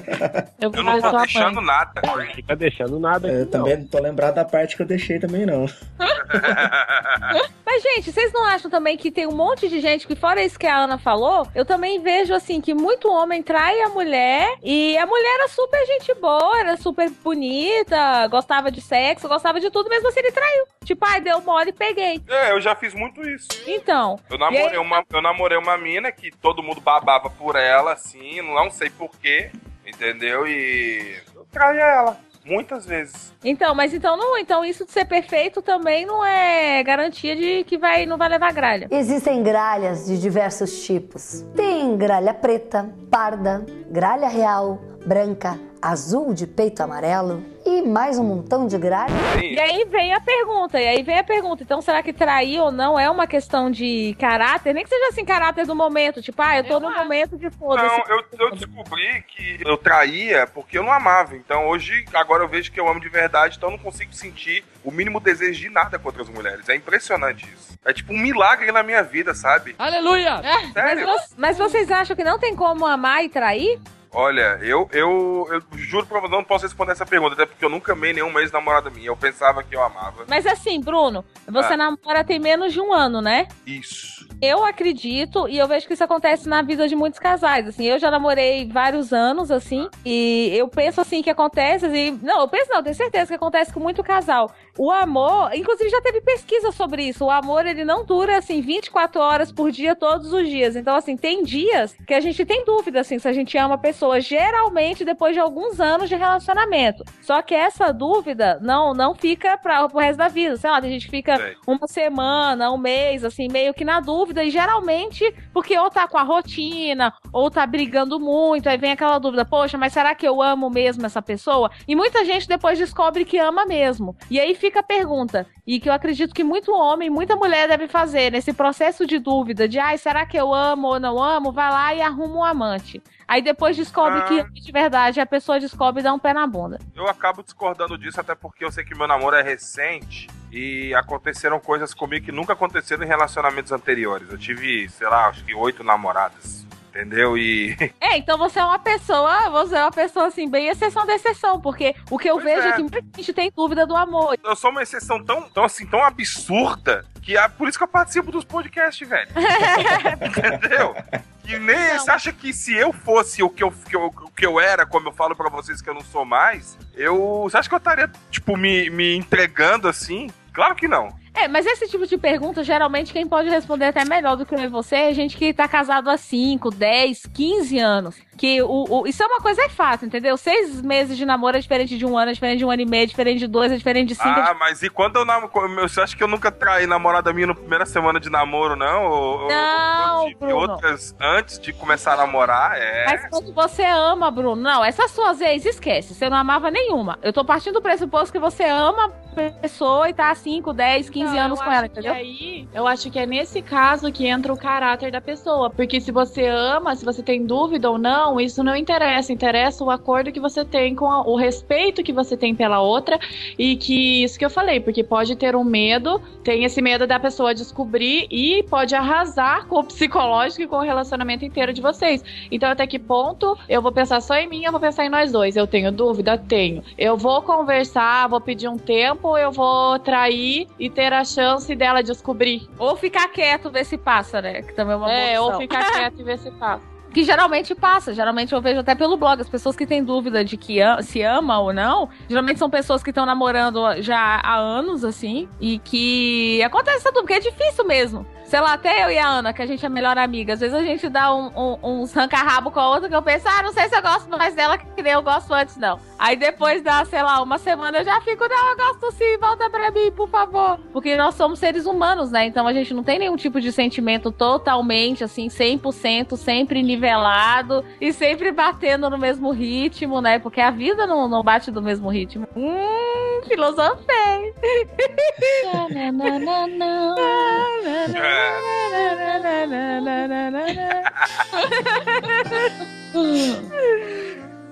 Eu, Eu não tô deixando nada. Não fica deixando nada aqui, Eu não. também não tô lembrado da parte que eu deixei também, não. Mas, gente, vocês não acham também que tem um monte de gente que, fora isso que a Ana falou, eu também vejo, assim, que muito homem trai a mulher e a mulher era super gente boa, era super bonita, gostava de sexo, gostava de tudo, mesmo assim ele traiu. Tipo, ai, deu mole e peguei. É, eu já fiz muito isso. Então. Eu aí- namorei, uma, eu namorei uma mina que todo mundo babava por ela, assim, não sei porquê, entendeu? E eu traía ela, muitas vezes. Então, mas então não, então isso de ser perfeito também não é garantia de que vai, não vai levar gralha. Existem gralhas de diversos tipos. Tem gralha preta, parda, gralha real, branca, azul de peito amarelo e mais um montão de gralhas. E aí vem a pergunta, e aí vem a pergunta. Então, será que trair ou não é uma questão de caráter? Nem que seja assim, caráter do momento. Tipo, ah, eu tô no momento de foda-se. Não, eu, eu descobri que eu traía porque eu não amava. Então hoje, agora eu vejo que eu amo de verdade, então eu não consigo sentir o mínimo desejo de nada contra as mulheres. É impressionante isso. É tipo um milagre na minha vida, sabe? Aleluia! Mas, Sério? vo- mas vocês acham que não tem como amar e trair? Olha, eu, eu, eu juro pra você, não posso responder essa pergunta, até porque eu nunca amei nenhuma ex-namorada minha. Eu pensava que eu amava. Mas assim, Bruno, você Ah. namora tem menos de um ano, né? Isso. Eu acredito e eu vejo que isso acontece na vida de muitos casais. Assim, eu já namorei vários anos, assim, e eu penso assim que acontece, assim, não, eu penso não, tenho certeza que acontece com muito casal. O amor, inclusive já teve pesquisa sobre isso. O amor ele não dura assim 24 horas por dia todos os dias. Então assim, tem dias que a gente tem dúvida assim se a gente ama a pessoa, geralmente depois de alguns anos de relacionamento. Só que essa dúvida não não fica para pro resto da vida. Sei lá, tem gente que fica uma semana, um mês, assim, meio que na dúvida, e geralmente porque ou tá com a rotina, ou tá brigando muito, aí vem aquela dúvida, poxa, mas será que eu amo mesmo essa pessoa? E muita gente depois descobre que ama mesmo. E aí fica a pergunta, e que eu acredito que muito homem, muita mulher deve fazer nesse processo de dúvida, de ai, será que eu amo ou não amo? Vai lá e arruma um amante. Aí depois descobre Ah. que ama de verdade, a pessoa descobre e dá um pé na bunda. Eu acabo discordando disso, até porque eu sei que meu namoro é recente e aconteceram coisas comigo que nunca aconteceram em relacionamentos anteriores. Eu tive, sei lá, acho que oito namoradas. Entendeu? E. É, então você é uma pessoa, você é uma pessoa assim, bem exceção da exceção, porque o que eu Pois vejo é. é. que muita gente tem dúvida do amor. Eu sou uma exceção tão, tão assim, tão absurda que é por isso que eu participo dos podcasts, velho. Entendeu? E nem você acha que se eu fosse o que eu, que eu, o que eu era, como eu falo pra vocês que eu não sou mais, eu. Você acha que eu estaria, tipo, me, me entregando assim? Claro que não. É, mas esse tipo de pergunta, geralmente, quem pode responder até melhor do que eu e você é gente que tá casado há 5, 10, 15 anos. Que o, o- isso é uma coisa, é fato, entendeu? Seis meses de namoro é diferente de um ano, é diferente de um ano e meio, é diferente de dois, é diferente de cinco. é Ah, mas e quando eu namoro. Você acha que eu nunca traí namorada minha na primeira semana de namoro, não? Ou, Não, ou tive Bruno. outras antes de começar a namorar? É. Mas quando você ama, Bruno, não, essas suas ex, esquece. Você não amava nenhuma. Eu tô partindo do pressuposto que você ama a pessoa e tá há 5, 10, 15 Não, anos eu com ela, entendeu? aí, eu acho que é nesse caso que entra o caráter da pessoa. Porque se você ama, se você tem dúvida ou não, isso não interessa. Interessa o acordo que você tem com a- o respeito que você tem pela outra. E que isso que eu falei, porque pode ter um medo, tem esse medo da pessoa descobrir e pode arrasar com o psicológico e com o relacionamento inteiro de vocês. Então, até que ponto eu vou pensar só em mim, eu vou pensar em nós dois? Eu tenho dúvida? Tenho. Eu vou conversar, vou pedir um tempo, eu vou trair e ter a chance dela descobrir. Ou ficar quieto, ver se passa, né? Que também é uma boa É, ou opção. ficar quieto e ver se passa. Que geralmente passa, geralmente eu vejo até pelo blog, as pessoas que têm dúvida de que am- se ama ou não, geralmente são pessoas que estão namorando já há anos, assim, e que acontece essa dúvida, porque é difícil mesmo. Sei lá, até eu e a Ana, que a gente é melhor amiga, às vezes a gente dá um, um, uns ranca-rabo com a outra que eu penso, ah, não sei se eu gosto mais dela que nem eu gosto antes, não. Aí depois da, sei lá, uma semana eu já fico, não, eu gosto sim, volta pra mim, por favor. Porque nós somos seres humanos, né? Então a gente não tem nenhum tipo de sentimento totalmente, assim, 100%, sempre nivelado e sempre batendo no mesmo ritmo, né? Porque a vida não, não bate do mesmo ritmo. Hum, filosofei.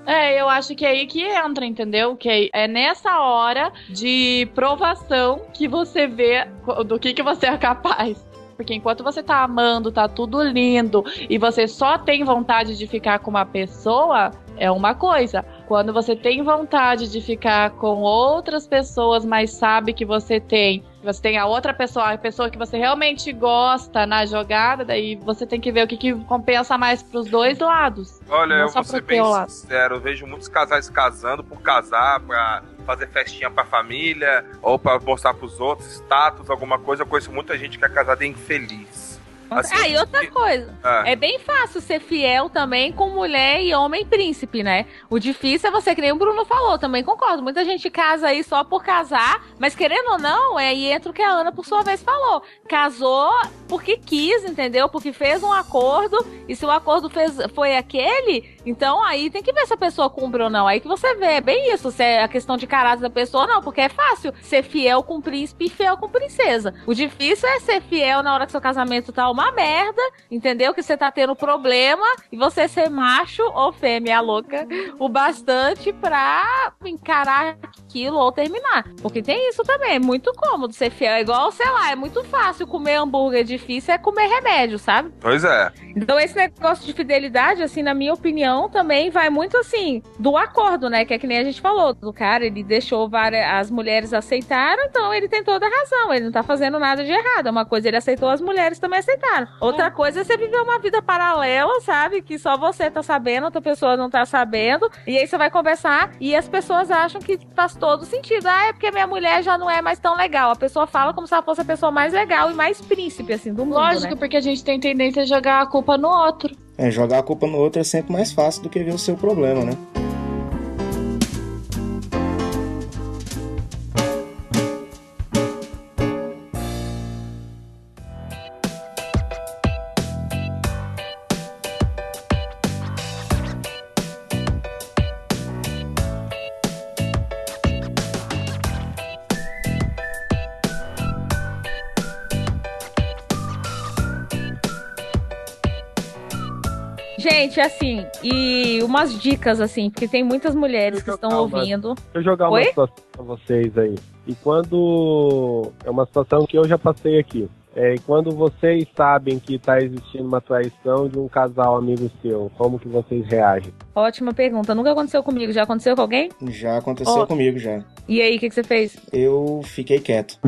É, eu acho que é aí que entra, entendeu? Que é nessa hora de provação que você vê do que, que você é capaz. porque enquanto você tá amando, tá tudo lindo, e você só tem vontade de ficar com uma pessoa, é uma coisa. Quando você tem vontade de ficar com outras pessoas, mas sabe que você tem você tem a outra pessoa, a pessoa que você realmente gosta na jogada, daí você tem que ver o que, que compensa mais pros dois lados. Olha, eu só vou ser bem lado. sincero, eu vejo muitos casais casando por casar, pra fazer festinha pra família, ou pra mostrar pros outros, status, alguma coisa. Eu conheço muita gente que é casada e infeliz. Assim, ah, e outra coisa. Ah. É bem fácil ser fiel também com mulher e homem príncipe, né? O difícil é você, que nem o Bruno falou, também concordo. Muita gente casa aí só por casar, mas querendo ou não, é aí entra o que a Ana, por sua vez, falou. Casou porque quis, entendeu? Porque fez um acordo, e se o acordo fez, foi aquele, então aí tem que ver se a pessoa cumpre ou não. Aí que você vê, é bem isso, se é a questão de caráter da pessoa, não, porque é fácil ser fiel com príncipe e fiel com princesa. O difícil é ser fiel na hora que seu casamento tá uma merda, entendeu? Que você tá tendo problema e você ser macho ou fêmea louca o bastante pra encarar aquilo ou terminar. Porque tem isso também, é muito cômodo ser fiel. É igual, sei lá, é muito fácil comer hambúrguer, difícil é comer remédio, sabe? Pois é. Então esse negócio de fidelidade, assim, na minha opinião, também vai muito assim do acordo, né? Que é que nem a gente falou. Do cara, ele deixou várias. As mulheres aceitaram, então ele tem toda a razão. Ele não tá fazendo nada de errado. É Uma coisa ele aceitou, as mulheres também aceitaram. Outra coisa é você viver uma vida paralela, sabe? Que só você tá sabendo, outra pessoa não tá sabendo. E aí você vai conversar e as pessoas acham que faz todo sentido. Ah, é porque minha mulher já não é mais tão legal. A pessoa fala como se ela fosse a pessoa mais legal e mais príncipe, assim, do mundo. Lógico, né? porque a gente tem tendência a jogar a culpa no outro. É, jogar a culpa no outro é sempre mais fácil do que ver o seu problema, né? Gente, assim, e umas dicas, assim, porque tem muitas mulheres que estão Calma. ouvindo. Deixa eu jogar uma Oi? situação pra vocês aí. E quando. É uma situação que eu já passei aqui. É, e quando vocês sabem que tá existindo uma traição de um casal amigo seu, como que vocês reagem? Ótima pergunta. Nunca aconteceu comigo. Já aconteceu com alguém? Já aconteceu Ó. comigo já. E aí, o que, que você fez? Eu fiquei quieto.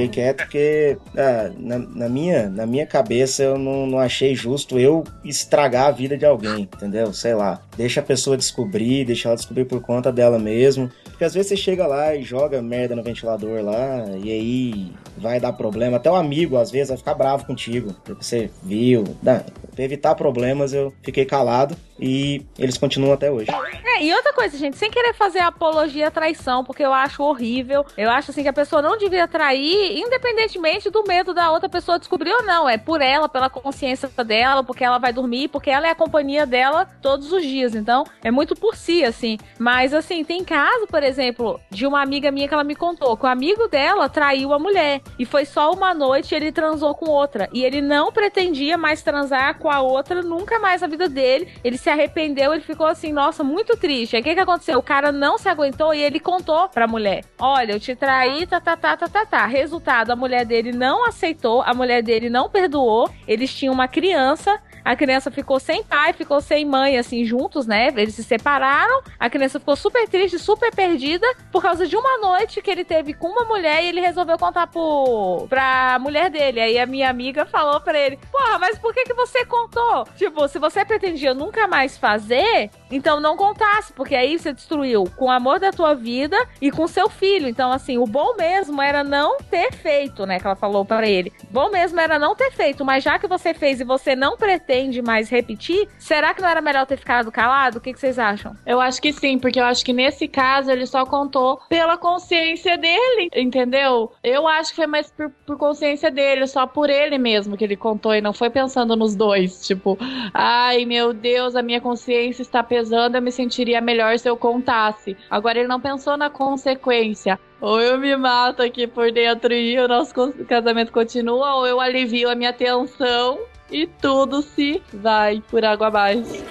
Fiquei quieto porque ah, na, na minha, na minha cabeça eu não, não achei justo eu estragar a vida de alguém, entendeu? Sei lá. Deixa a pessoa descobrir, deixa ela descobrir por conta dela mesmo. Porque às vezes você chega lá e joga merda no ventilador lá, e aí vai dar problema. Até o amigo, às vezes, vai ficar bravo contigo. Porque você viu. Dá- Pra evitar problemas, eu fiquei calado e eles continuam até hoje. É, e outra coisa, gente, sem querer fazer apologia à traição, porque eu acho horrível. Eu acho assim que a pessoa não devia trair, independentemente do medo da outra pessoa descobrir ou não. É por ela, pela consciência dela, porque ela vai dormir, porque ela é a companhia dela todos os dias. Então, é muito por si, assim. Mas, assim, tem caso, por exemplo, de uma amiga minha que ela me contou que o amigo dela traiu a mulher. E foi só uma noite ele transou com outra. E ele não pretendia mais transar com a outra nunca mais na vida dele. Ele se arrependeu, ele ficou assim, nossa, muito triste. Aí o que, que aconteceu? O cara não se aguentou e ele contou pra mulher: Olha, eu te traí, tá, tá, tá, tá, tá, tá. Resultado: a mulher dele não aceitou, a mulher dele não perdoou. Eles tinham uma criança. A criança ficou sem pai, ficou sem mãe, assim, juntos, né? Eles se separaram. A criança ficou super triste, super perdida, por causa de uma noite que ele teve com uma mulher e ele resolveu contar pro, pra mulher dele. Aí a minha amiga falou pra ele: Porra, mas por que, que você contou? Tipo, se você pretendia nunca mais fazer, então não contasse, porque aí você destruiu com o amor da tua vida e com seu filho. Então, assim, o bom mesmo era não ter feito, né? Que ela falou pra ele. Bom mesmo era não ter feito, mas já que você fez e você não pretende mais repetir, será que não era melhor ter ficado calado? O que, que vocês acham? Eu acho que sim, porque eu acho que nesse caso ele só contou pela consciência dele, entendeu? Eu acho que foi mais por, por consciência dele, só por ele mesmo que ele contou e não foi pensando nos dois. Tipo, ai meu Deus, a minha consciência está pesando, eu me sentiria melhor se eu contasse. Agora ele não pensou na consequência. Ou eu me mato aqui por dentro e o nosso casamento continua, ou eu alivio a minha tensão e tudo se vai por água abaixo.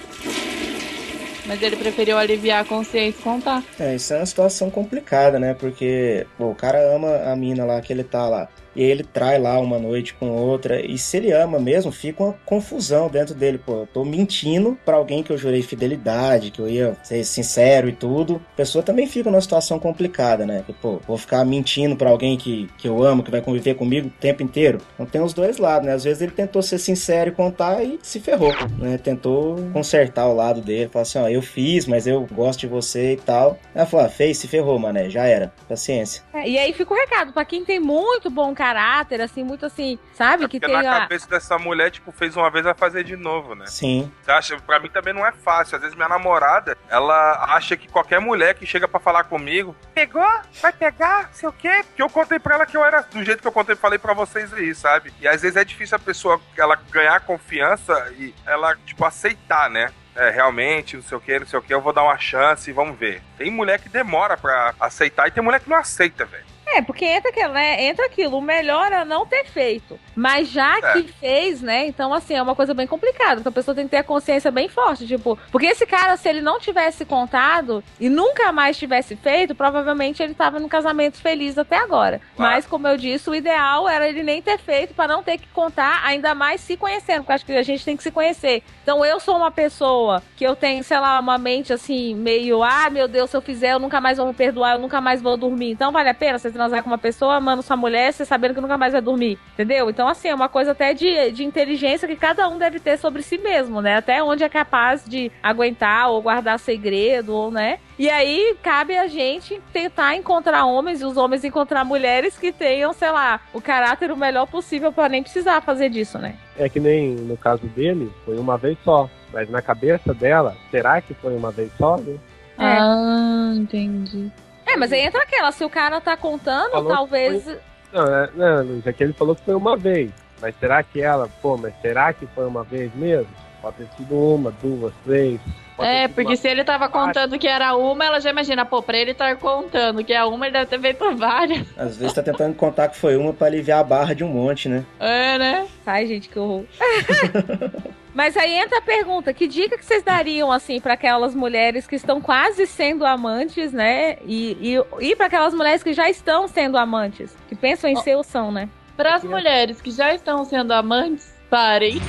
Mas ele preferiu aliviar a consciência e contar. É, isso é uma situação complicada, né? Porque o cara ama a mina lá que ele tá lá. E ele trai lá uma noite com outra. E se ele ama mesmo, fica uma confusão dentro dele. Pô, eu tô mentindo pra alguém que eu jurei fidelidade, que eu ia ser sincero e tudo. A pessoa também fica numa situação complicada, né? Que, pô, vou ficar mentindo pra alguém que, que eu amo, que vai conviver comigo o tempo inteiro. Então tem os dois lados, né? Às vezes ele tentou ser sincero e contar e se ferrou, né? Tentou consertar o lado dele. Falar assim, ó, eu fiz, mas eu gosto de você e tal. Ela falou, ah, fez, se ferrou, mané. Já era. Paciência. É, e aí fica o recado, pra quem tem muito bom caráter, assim, muito assim, sabe? que Porque tem na a... cabeça dessa mulher, tipo, fez uma vez, vai fazer de novo, né? Sim. Você acha, pra mim também não é fácil. Às vezes minha namorada, ela acha que qualquer mulher que chega pra falar comigo, pegou? Vai pegar? Sei o quê? Porque eu contei pra ela que eu era do jeito que eu contei, falei pra vocês aí, sabe? E às vezes é difícil a pessoa, ela ganhar confiança e ela, tipo, aceitar, né? É, realmente, não sei o que, não sei o que, eu vou dar uma chance e vamos ver. Tem mulher que demora pra aceitar e tem mulher que não aceita, velho. É, porque entra aquilo, né? Entra aquilo, o melhor é não ter feito. Mas já É. que fez, né? Então, assim, é uma coisa bem complicada. Então a pessoa tem que ter a consciência bem forte. Tipo, porque esse cara, se ele não tivesse contado e nunca mais tivesse feito, provavelmente ele tava num casamento feliz até agora. Claro. Mas, como eu disse, o ideal era ele nem ter feito pra não ter que contar, ainda mais se conhecendo. Porque acho que a gente tem que se conhecer. Então, eu sou uma pessoa que eu tenho, sei lá, uma mente assim, meio, ah, meu Deus, se eu fizer, eu nunca mais vou me perdoar, eu nunca mais vou dormir. Então, vale a pena você transar com uma pessoa, amando sua mulher, você sabendo que nunca mais vai dormir. Entendeu? Então, assim, é uma coisa até de, de inteligência que cada um deve ter sobre si mesmo, né? Até onde é capaz de aguentar ou guardar segredo, ou, né? E aí, cabe a gente tentar encontrar homens e os homens encontrar mulheres que tenham, sei lá, o caráter o melhor possível pra nem precisar fazer disso, né? É que nem no caso dele, foi uma vez só. Mas na cabeça dela, será que foi uma vez só? Né? Ah, entendi. É, mas aí entra aquela, se o cara tá contando, Falou talvez. Não, é, não, Luiz, é que ele falou que foi uma vez. Mas será que ela, pô, mas será que foi uma vez mesmo? Pode ter sido uma, duas, três. É, porque uma- se ele tava contando que era uma, ela já imagina, pô, pra ele estar contando que é uma, ele deve ter feito várias. Às vezes tá tentando contar que foi uma pra aliviar a barra de um monte, né? É, né? Ai, gente, que horror. Mas aí entra a pergunta: que dica que vocês dariam, assim, pra aquelas mulheres que estão quase sendo amantes, né? E, e, e para aquelas mulheres que já estão sendo amantes, que pensam em ser ou são, né? Para as mulheres que já estão sendo amantes, parem.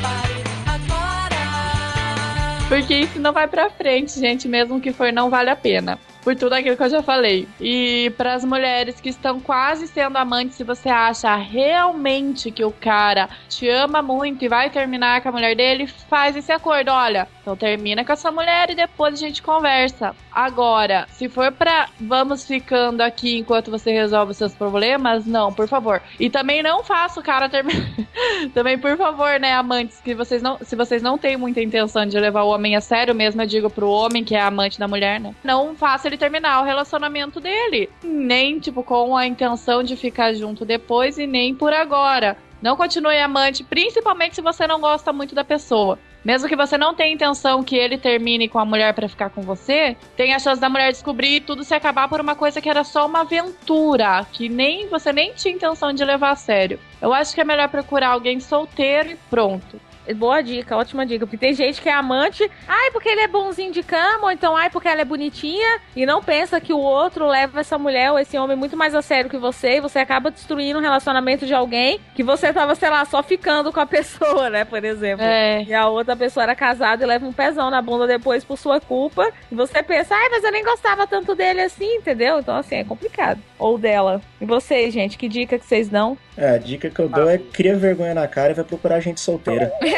Porque isso não vai pra frente, gente, mesmo que for, não vale a pena. Por tudo aquilo que eu já falei. E para as mulheres que estão quase sendo amantes, se você acha realmente que o cara te ama muito e vai terminar com a mulher dele, faz esse acordo. Olha, então termina com essa mulher e depois a gente conversa. Agora, se for pra vamos ficando aqui enquanto você resolve os seus problemas, não, por favor. E também não faça o cara terminar. também, por favor, né, amantes, que vocês não, se vocês não têm muita intenção de levar o homem a sério mesmo, eu digo pro homem que é amante da mulher, né? Não faça ele terminar o relacionamento dele. Nem, tipo, com a intenção de ficar junto depois e nem por agora. Não continue amante, principalmente se você não gosta muito da pessoa. Mesmo que você não tenha intenção que ele termine com a mulher pra ficar com você, tem a chance da mulher descobrir tudo se acabar por uma coisa que era só uma aventura, que nem você nem tinha intenção de levar a sério. Eu acho que é melhor procurar alguém solteiro e pronto. Boa dica, ótima dica. Porque tem gente que é amante, ai, porque ele é bonzinho de cama, ou então, ai, porque ela é bonitinha, e não pensa que o outro leva essa mulher ou esse homem muito mais a sério que você, e você acaba destruindo o relacionamento de alguém que você tava, sei lá, só ficando com a pessoa, né, por exemplo. É. E a outra pessoa era casada e leva um pezão na bunda depois por sua culpa, e você pensa, ai, mas eu nem gostava tanto dele assim, entendeu? Então, assim, é complicado. Ou dela. E vocês, gente, que dica que vocês dão? É, a dica que eu dou é cria vergonha na cara e vai procurar gente solteira.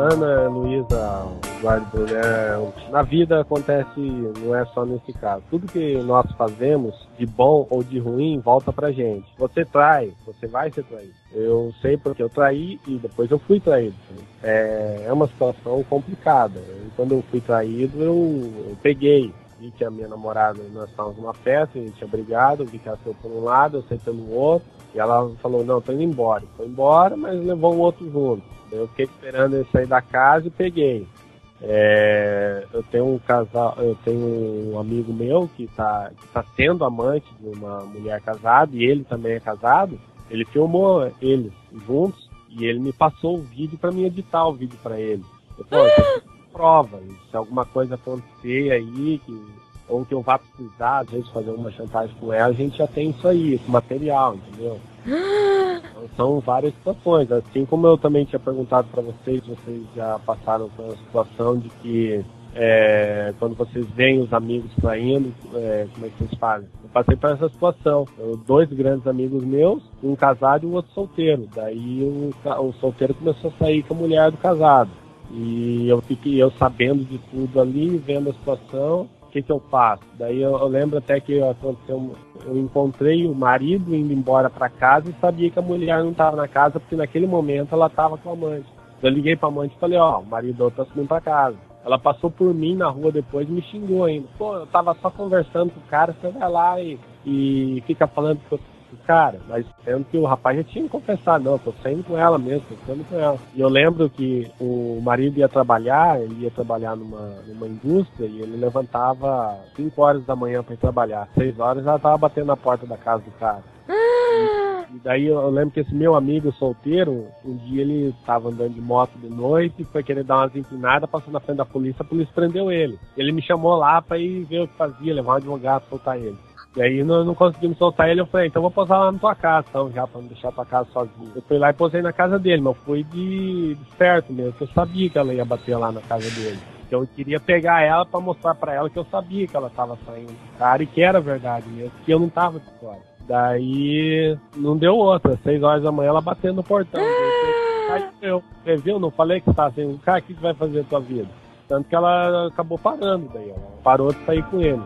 Ana, Luísa, Eduardo, né, na vida acontece, não é só nesse caso. Tudo que nós fazemos, de bom ou de ruim, volta pra gente. Você trai, você vai ser traído. Eu sei porque eu traí e depois eu fui traído. É, é uma situação complicada. Quando eu fui traído, eu, peguei. Vi que a minha namorada, nós estávamos numa festa, a gente tinha brigado, vi que ela saiu por um lado, eu saí pelo outro. E ela falou, não, tô indo embora. Foi embora, mas levou um outro junto. Eu fiquei esperando ele sair da casa e peguei. É, eu tenho um casal, eu tenho um amigo meu que está tá sendo amante de uma mulher casada e ele também é casado. Ele filmou eles juntos e ele me passou o vídeo para mim editar o vídeo para ele. Eu falei, prova, se alguma coisa acontecer aí, que, ou que eu vá precisar, às vezes, fazer uma chantagem com ela, a gente já tem isso aí, esse material, entendeu? Então, são várias situações. Assim como eu também tinha perguntado para vocês, vocês já passaram pela situação de que é, quando vocês veem os amigos saindo, é, como é que vocês fazem? Eu passei por essa situação. Eu, dois grandes amigos meus, um casado e o outro solteiro. Daí o, o solteiro começou a sair com a mulher do casado. E eu fiquei eu sabendo de tudo ali, vendo a situação, o que, que eu faço? Daí eu, eu lembro até que aconteceu, eu encontrei o marido indo embora para casa e sabia que a mulher não estava na casa porque naquele momento ela estava com a amante. Eu liguei para a amante e falei, ó, o marido tá subindo para casa. Ela passou por mim na rua depois e me xingou ainda. Pô, eu tava só conversando com o cara, você vai lá e, e fica falando que eu cara, mas sendo que o rapaz já tinha confessado, não, tô saindo com ela mesmo, tô saindo com ela. E eu lembro que o marido ia trabalhar, ele ia trabalhar numa, numa indústria e ele levantava 5 horas da manhã para ir trabalhar. 6 horas ela tava batendo na porta da casa do cara. E daí eu lembro que esse meu amigo solteiro, um dia ele tava andando de moto de noite, foi querer dar umas empinadas, passou na frente da polícia, a polícia prendeu ele. Ele me chamou lá pra ir ver o que fazia, levar um advogado, soltar ele. E aí não, não conseguimos soltar ele, eu falei, então vou posar lá na tua casa, então, já pra não deixar tua casa sozinho. Eu fui lá e posei na casa dele, mas fui de, de certo mesmo, que eu sabia que ela ia bater lá na casa dele. Então eu queria pegar ela para mostrar para ela que eu sabia que ela tava saindo cara e que era verdade mesmo, que eu não tava de fora. Daí não deu outra, seis horas da manhã ela batendo no portão. Aí eu, você viu? Não falei que tá assim, cara, o que, que vai fazer a tua vida? Tanto que ela acabou parando daí, ela parou de sair com ele.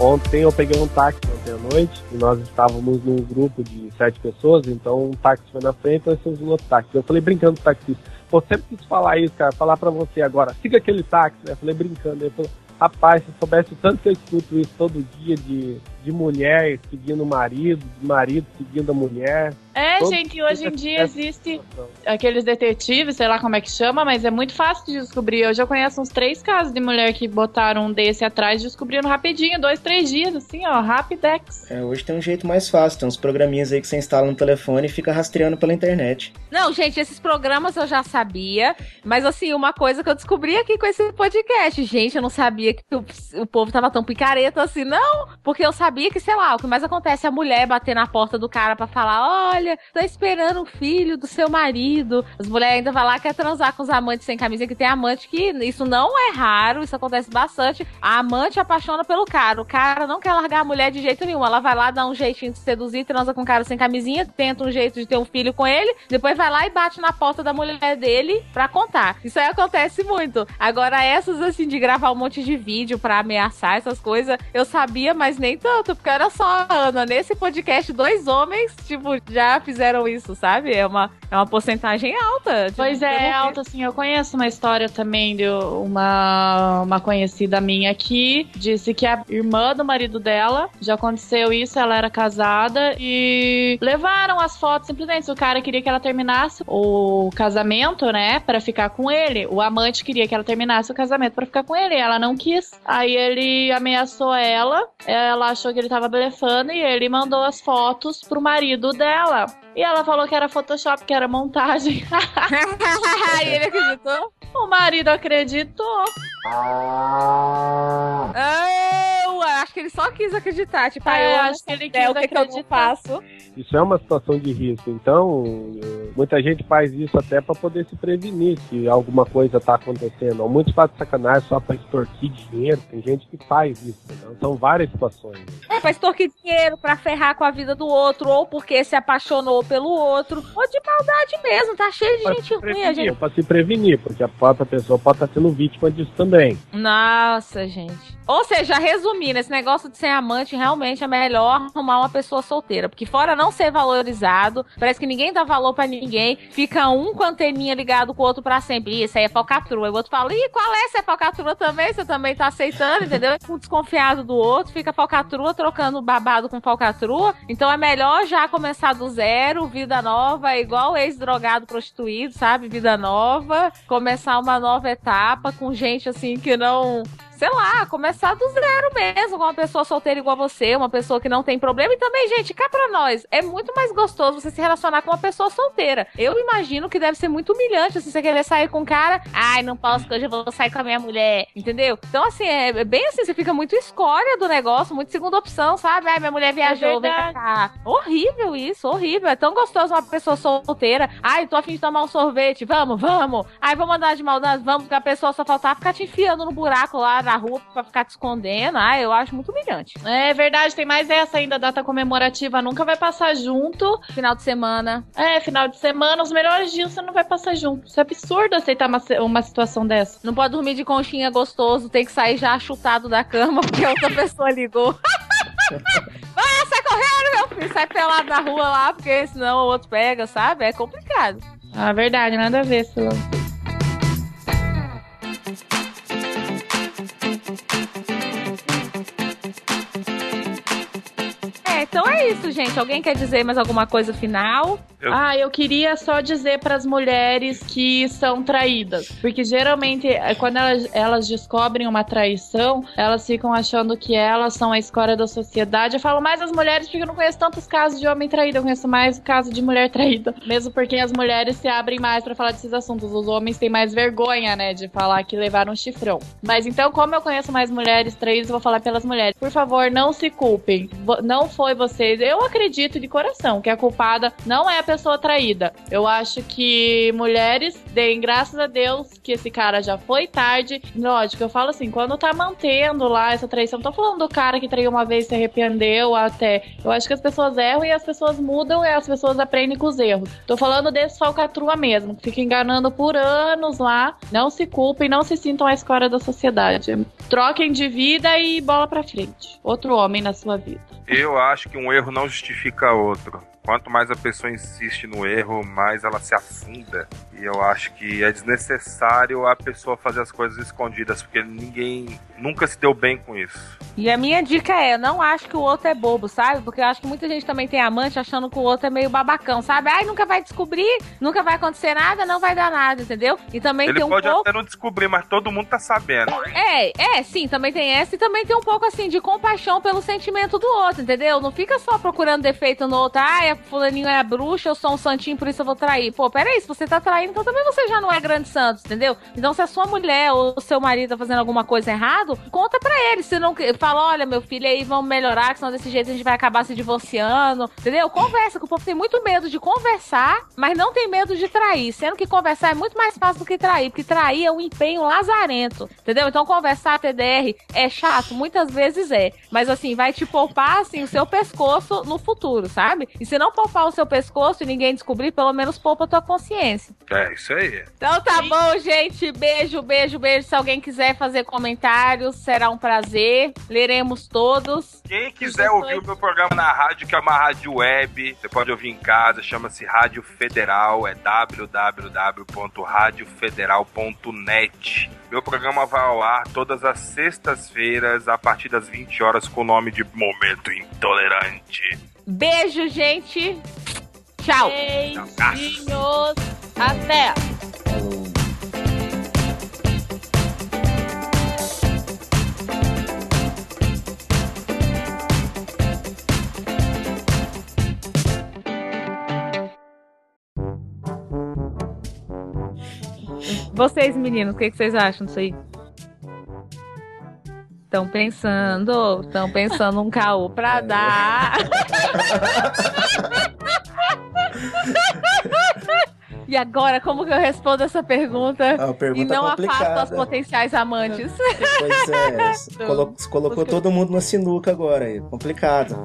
Ontem eu peguei um táxi ontem à noite e nós estávamos num grupo de sete pessoas, então um táxi foi na frente e nós um outro táxi. Eu falei brincando com o taxista, pô, sempre quis falar isso, cara, falar pra você agora, siga aquele táxi, né? Eu falei brincando, ele falou, rapaz, se soubesse o tanto que eu escuto isso todo dia de, de mulher seguindo o marido, de marido seguindo a mulher. É, gente, hoje em dia existe aqueles detetives, sei lá como é que chama, mas é muito fácil de descobrir. Eu já conheço uns três casos de mulher que botaram um desse atrás e descobriram rapidinho, dois, três dias, assim, ó, rapidex. É, hoje tem um jeito mais fácil, tem uns programinhas aí que você instala no telefone e fica rastreando pela internet. Não, gente, esses programas eu já sabia, mas assim, uma coisa que eu descobri aqui com esse podcast, gente, eu não sabia que o, o povo tava tão picareta assim, não, porque eu sabia que, sei lá, o que mais acontece é a mulher bater na porta do cara para falar, olha, tô esperando o filho do seu marido. As mulheres ainda vão lá quer transar com os amantes sem camisa, que tem amante que isso não é raro, isso acontece bastante. A amante apaixona pelo cara. O cara não quer largar a mulher de jeito nenhum. Ela vai lá dar um jeitinho de seduzir, transa com o cara sem camisinha, tenta um jeito de ter um filho com ele, depois vai lá e bate na porta da mulher dele pra contar. Isso aí acontece muito. Agora, essas assim de gravar um monte de vídeo pra ameaçar essas coisas, eu sabia, mas nem tanto, porque era só a Ana. Nesse podcast, dois homens, tipo, já fizeram isso, sabe? É uma, é uma porcentagem alta. Pois é, é alta, assim. Eu conheço uma história também de uma, uma conhecida minha aqui. Disse que a irmã do marido dela já aconteceu isso, ela era casada e levaram as fotos simplesmente. O cara queria que ela terminasse o casamento, né? para ficar com ele. O amante queria que ela terminasse o casamento para ficar com ele. Ela não quis. Aí ele ameaçou ela. Ela achou que ele tava blefando e ele mandou as fotos pro marido dela. E ela falou que era Photoshop, que era montagem. e ele acreditou? O marido acreditou. Ah. Acho que ele só quis acreditar. Tipo, ah, eu acho que ele quis é, o que, que eu não faço. Isso é uma situação de risco. Então, muita gente faz isso até para poder se prevenir se alguma coisa tá acontecendo. Muitos fazem sacanagem só para extorquir dinheiro. Tem gente que faz isso. Então, são várias situações. É, pra extorquir dinheiro, para ferrar com a vida do outro, ou porque se apaixonou pelo outro, ou de maldade mesmo. Tá cheio de pra gente ruim. A gente... Pra se prevenir, porque a própria pessoa pode estar sendo vítima disso também. Nossa, gente. Ou seja, resumindo, esse negócio de ser amante realmente é melhor arrumar uma pessoa solteira. Porque fora não ser valorizado, parece que ninguém dá valor para ninguém. Fica um com a anteninha ligado com o outro pra sempre. Isso aí é falcatrua. E o outro fala, ih, qual é? Você é falcatrua também? Você também tá aceitando, entendeu? Um desconfiado do outro, fica falcatrua trocando babado com falcatrua. Então é melhor já começar do zero, vida nova, igual ex-drogado prostituído, sabe? Vida nova. Começar uma nova etapa com gente assim que não sei lá, começar do zero mesmo, com uma pessoa solteira igual a você, uma pessoa que não tem problema. E também, gente, cá pra nós, é muito mais gostoso você se relacionar com uma pessoa solteira. Eu imagino que deve ser muito humilhante assim, você querer sair com um cara, ai, não posso, que hoje eu vou sair com a minha mulher, entendeu? Então, assim, é bem assim, você fica muito escória do negócio, muito segunda opção, sabe? Ai, minha mulher viajou, vem pra cá. Horrível isso, horrível. É tão gostoso uma pessoa solteira. Ai, tô afim de tomar um sorvete, vamos, vamos. Ai, vamos andar de maldade, vamos, porque a pessoa só faltar ficar te enfiando no buraco lá na rua pra ficar te escondendo. Ah, eu acho muito humilhante. É verdade, tem mais essa ainda, data comemorativa nunca vai passar junto. Final de semana. É, final de semana, os melhores dias você não vai passar junto. Isso é absurdo aceitar uma, uma situação dessa. Não pode dormir de conchinha gostoso, tem que sair já chutado da cama porque a outra pessoa ligou. Vai, sai correndo, meu filho. Sai pelado na rua lá, porque senão o outro pega, sabe? É complicado. Ah, verdade, nada a ver, Silão. Então é isso, gente. Alguém quer dizer mais alguma coisa final? Eu... Ah, eu queria só dizer para as mulheres que são traídas. Porque geralmente, é, quando elas, elas descobrem uma traição, elas ficam achando que elas são a escória da sociedade. Eu falo mais as mulheres porque eu não conheço tantos casos de homem traído, eu conheço mais o caso de mulher traída. Mesmo porque as mulheres se abrem mais para falar desses assuntos. Os homens têm mais vergonha, né, de falar que levaram um chifrão. Mas então, como eu conheço mais mulheres traídas, eu vou falar pelas mulheres. Por favor, não se culpem. Não foi vocês. Eu acredito de coração que a culpada não é a pessoa traída. Eu acho que mulheres deem graças a Deus que esse cara já foi tarde. Lógico, eu falo assim, quando tá mantendo lá essa traição, tô falando do cara que traiu uma vez e se arrependeu até. Eu acho que as pessoas erram e as pessoas mudam e as pessoas aprendem com os erros. Tô falando desse falcatrua mesmo, que fica enganando por anos lá. Não se culpem, não se sintam a escória da sociedade. Troquem de vida e bola pra frente. Outro homem na sua vida. Eu acho que um erro não justifica outro. Quanto mais a pessoa insiste no erro, mais ela se afunda. E eu acho que é desnecessário a pessoa fazer as coisas escondidas, porque ninguém nunca se deu bem com isso. E a minha dica é, não acho que o outro é bobo, sabe? Porque eu acho que muita gente também tem amante achando que o outro é meio babacão, sabe? Ai, nunca vai descobrir, nunca vai acontecer nada, não vai dar nada, entendeu? E também Ele tem um pode pouco... até não descobrir, mas todo mundo tá sabendo. É, é, sim, também tem essa e também tem um pouco assim de compaixão pelo sentimento do outro, entendeu? Não fica só procurando defeito no outro, fulaninho é bruxa, eu sou um santinho, por isso eu vou trair. Pô, peraí, se você tá traindo, então também você já não é grande santo, entendeu? Então se a sua mulher ou o seu marido tá fazendo alguma coisa errado, conta pra ele. Se não fala, olha, meu filho, aí vamos melhorar, que senão desse jeito a gente vai acabar se divorciando, entendeu? Conversa, que o povo tem muito medo de conversar, mas não tem medo de trair. Sendo que conversar é muito mais fácil do que trair, porque trair é um empenho lazarento, entendeu? Então conversar TDR é chato, muitas vezes é, mas assim, vai te poupar assim o seu pescoço no futuro, sabe? E se não poupar o seu pescoço e ninguém descobrir, pelo menos poupa a tua consciência. É, isso aí. Então tá bom, gente. Beijo, beijo, beijo. Se alguém quiser fazer comentários, será um prazer. Leremos todos. Quem quiser ouvir o meu programa na rádio, que é uma rádio web, você pode ouvir em casa, chama-se Rádio Federal, é www.radiofederal.net. Meu programa vai ao ar todas as sextas-feiras, a partir das 20 horas, com o nome de Momento Intolerante. Beijo, gente. Tchau. Beijinhos. Até. Vocês, meninos, o que, que vocês acham disso aí? Estão pensando, estão pensando um caô pra dar. E agora, como que eu respondo essa pergunta? Ah, pergunta e não complicada. afasto as potenciais amantes. Pois é, colo colocou todo mundo na sinuca agora aí. Complicado.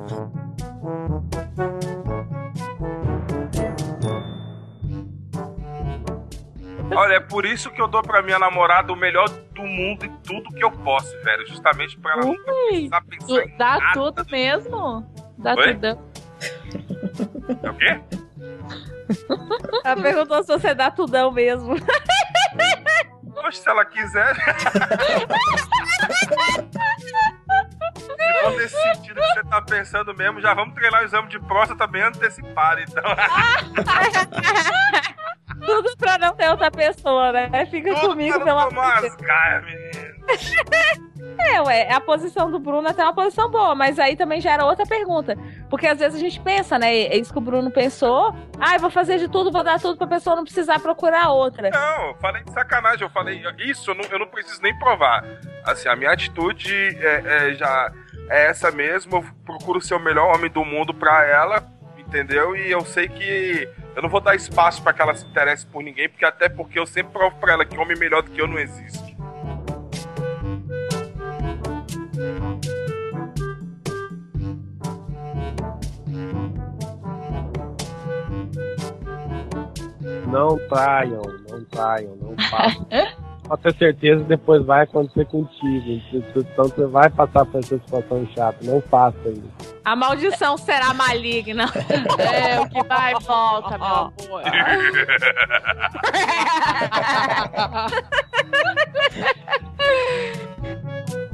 Olha, é por isso que eu dou pra minha namorada o melhor do mundo e tudo que eu posso, velho. Justamente pra ela nunca precisar pensar em Dá nada. tudo mesmo? Dá Oi? tudo. É o quê? Ela perguntou se você dá tudão mesmo. Poxa, se ela quiser. Se for nesse sentido que você tá pensando mesmo, já vamos treinar o exame de próstata bem antecipado, então. Tudo pra não ter outra pessoa, né? Fica Tudo comigo gaias, menino. É, ué, a posição do Bruno até é uma posição boa, mas aí também já era outra pergunta. Porque às vezes a gente pensa, né? É isso que o Bruno pensou. Ah, eu vou fazer de tudo, vou dar tudo pra pessoa não precisar procurar outra. Não, eu falei de sacanagem, eu falei isso, eu não, eu não preciso nem provar. Assim, a minha atitude é, é já é essa mesmo, eu procuro ser o melhor homem do mundo pra ela, entendeu? E eu sei que eu não vou dar espaço pra que ela se interesse por ninguém, porque até porque eu sempre provo pra ela que homem melhor do que eu não existe. Não traiam, não traiam, não façam pode ter certeza depois vai acontecer contigo. Então você vai passar por essa situação chata, não faça isso. A maldição será maligna. é, o que vai e volta, meu amor.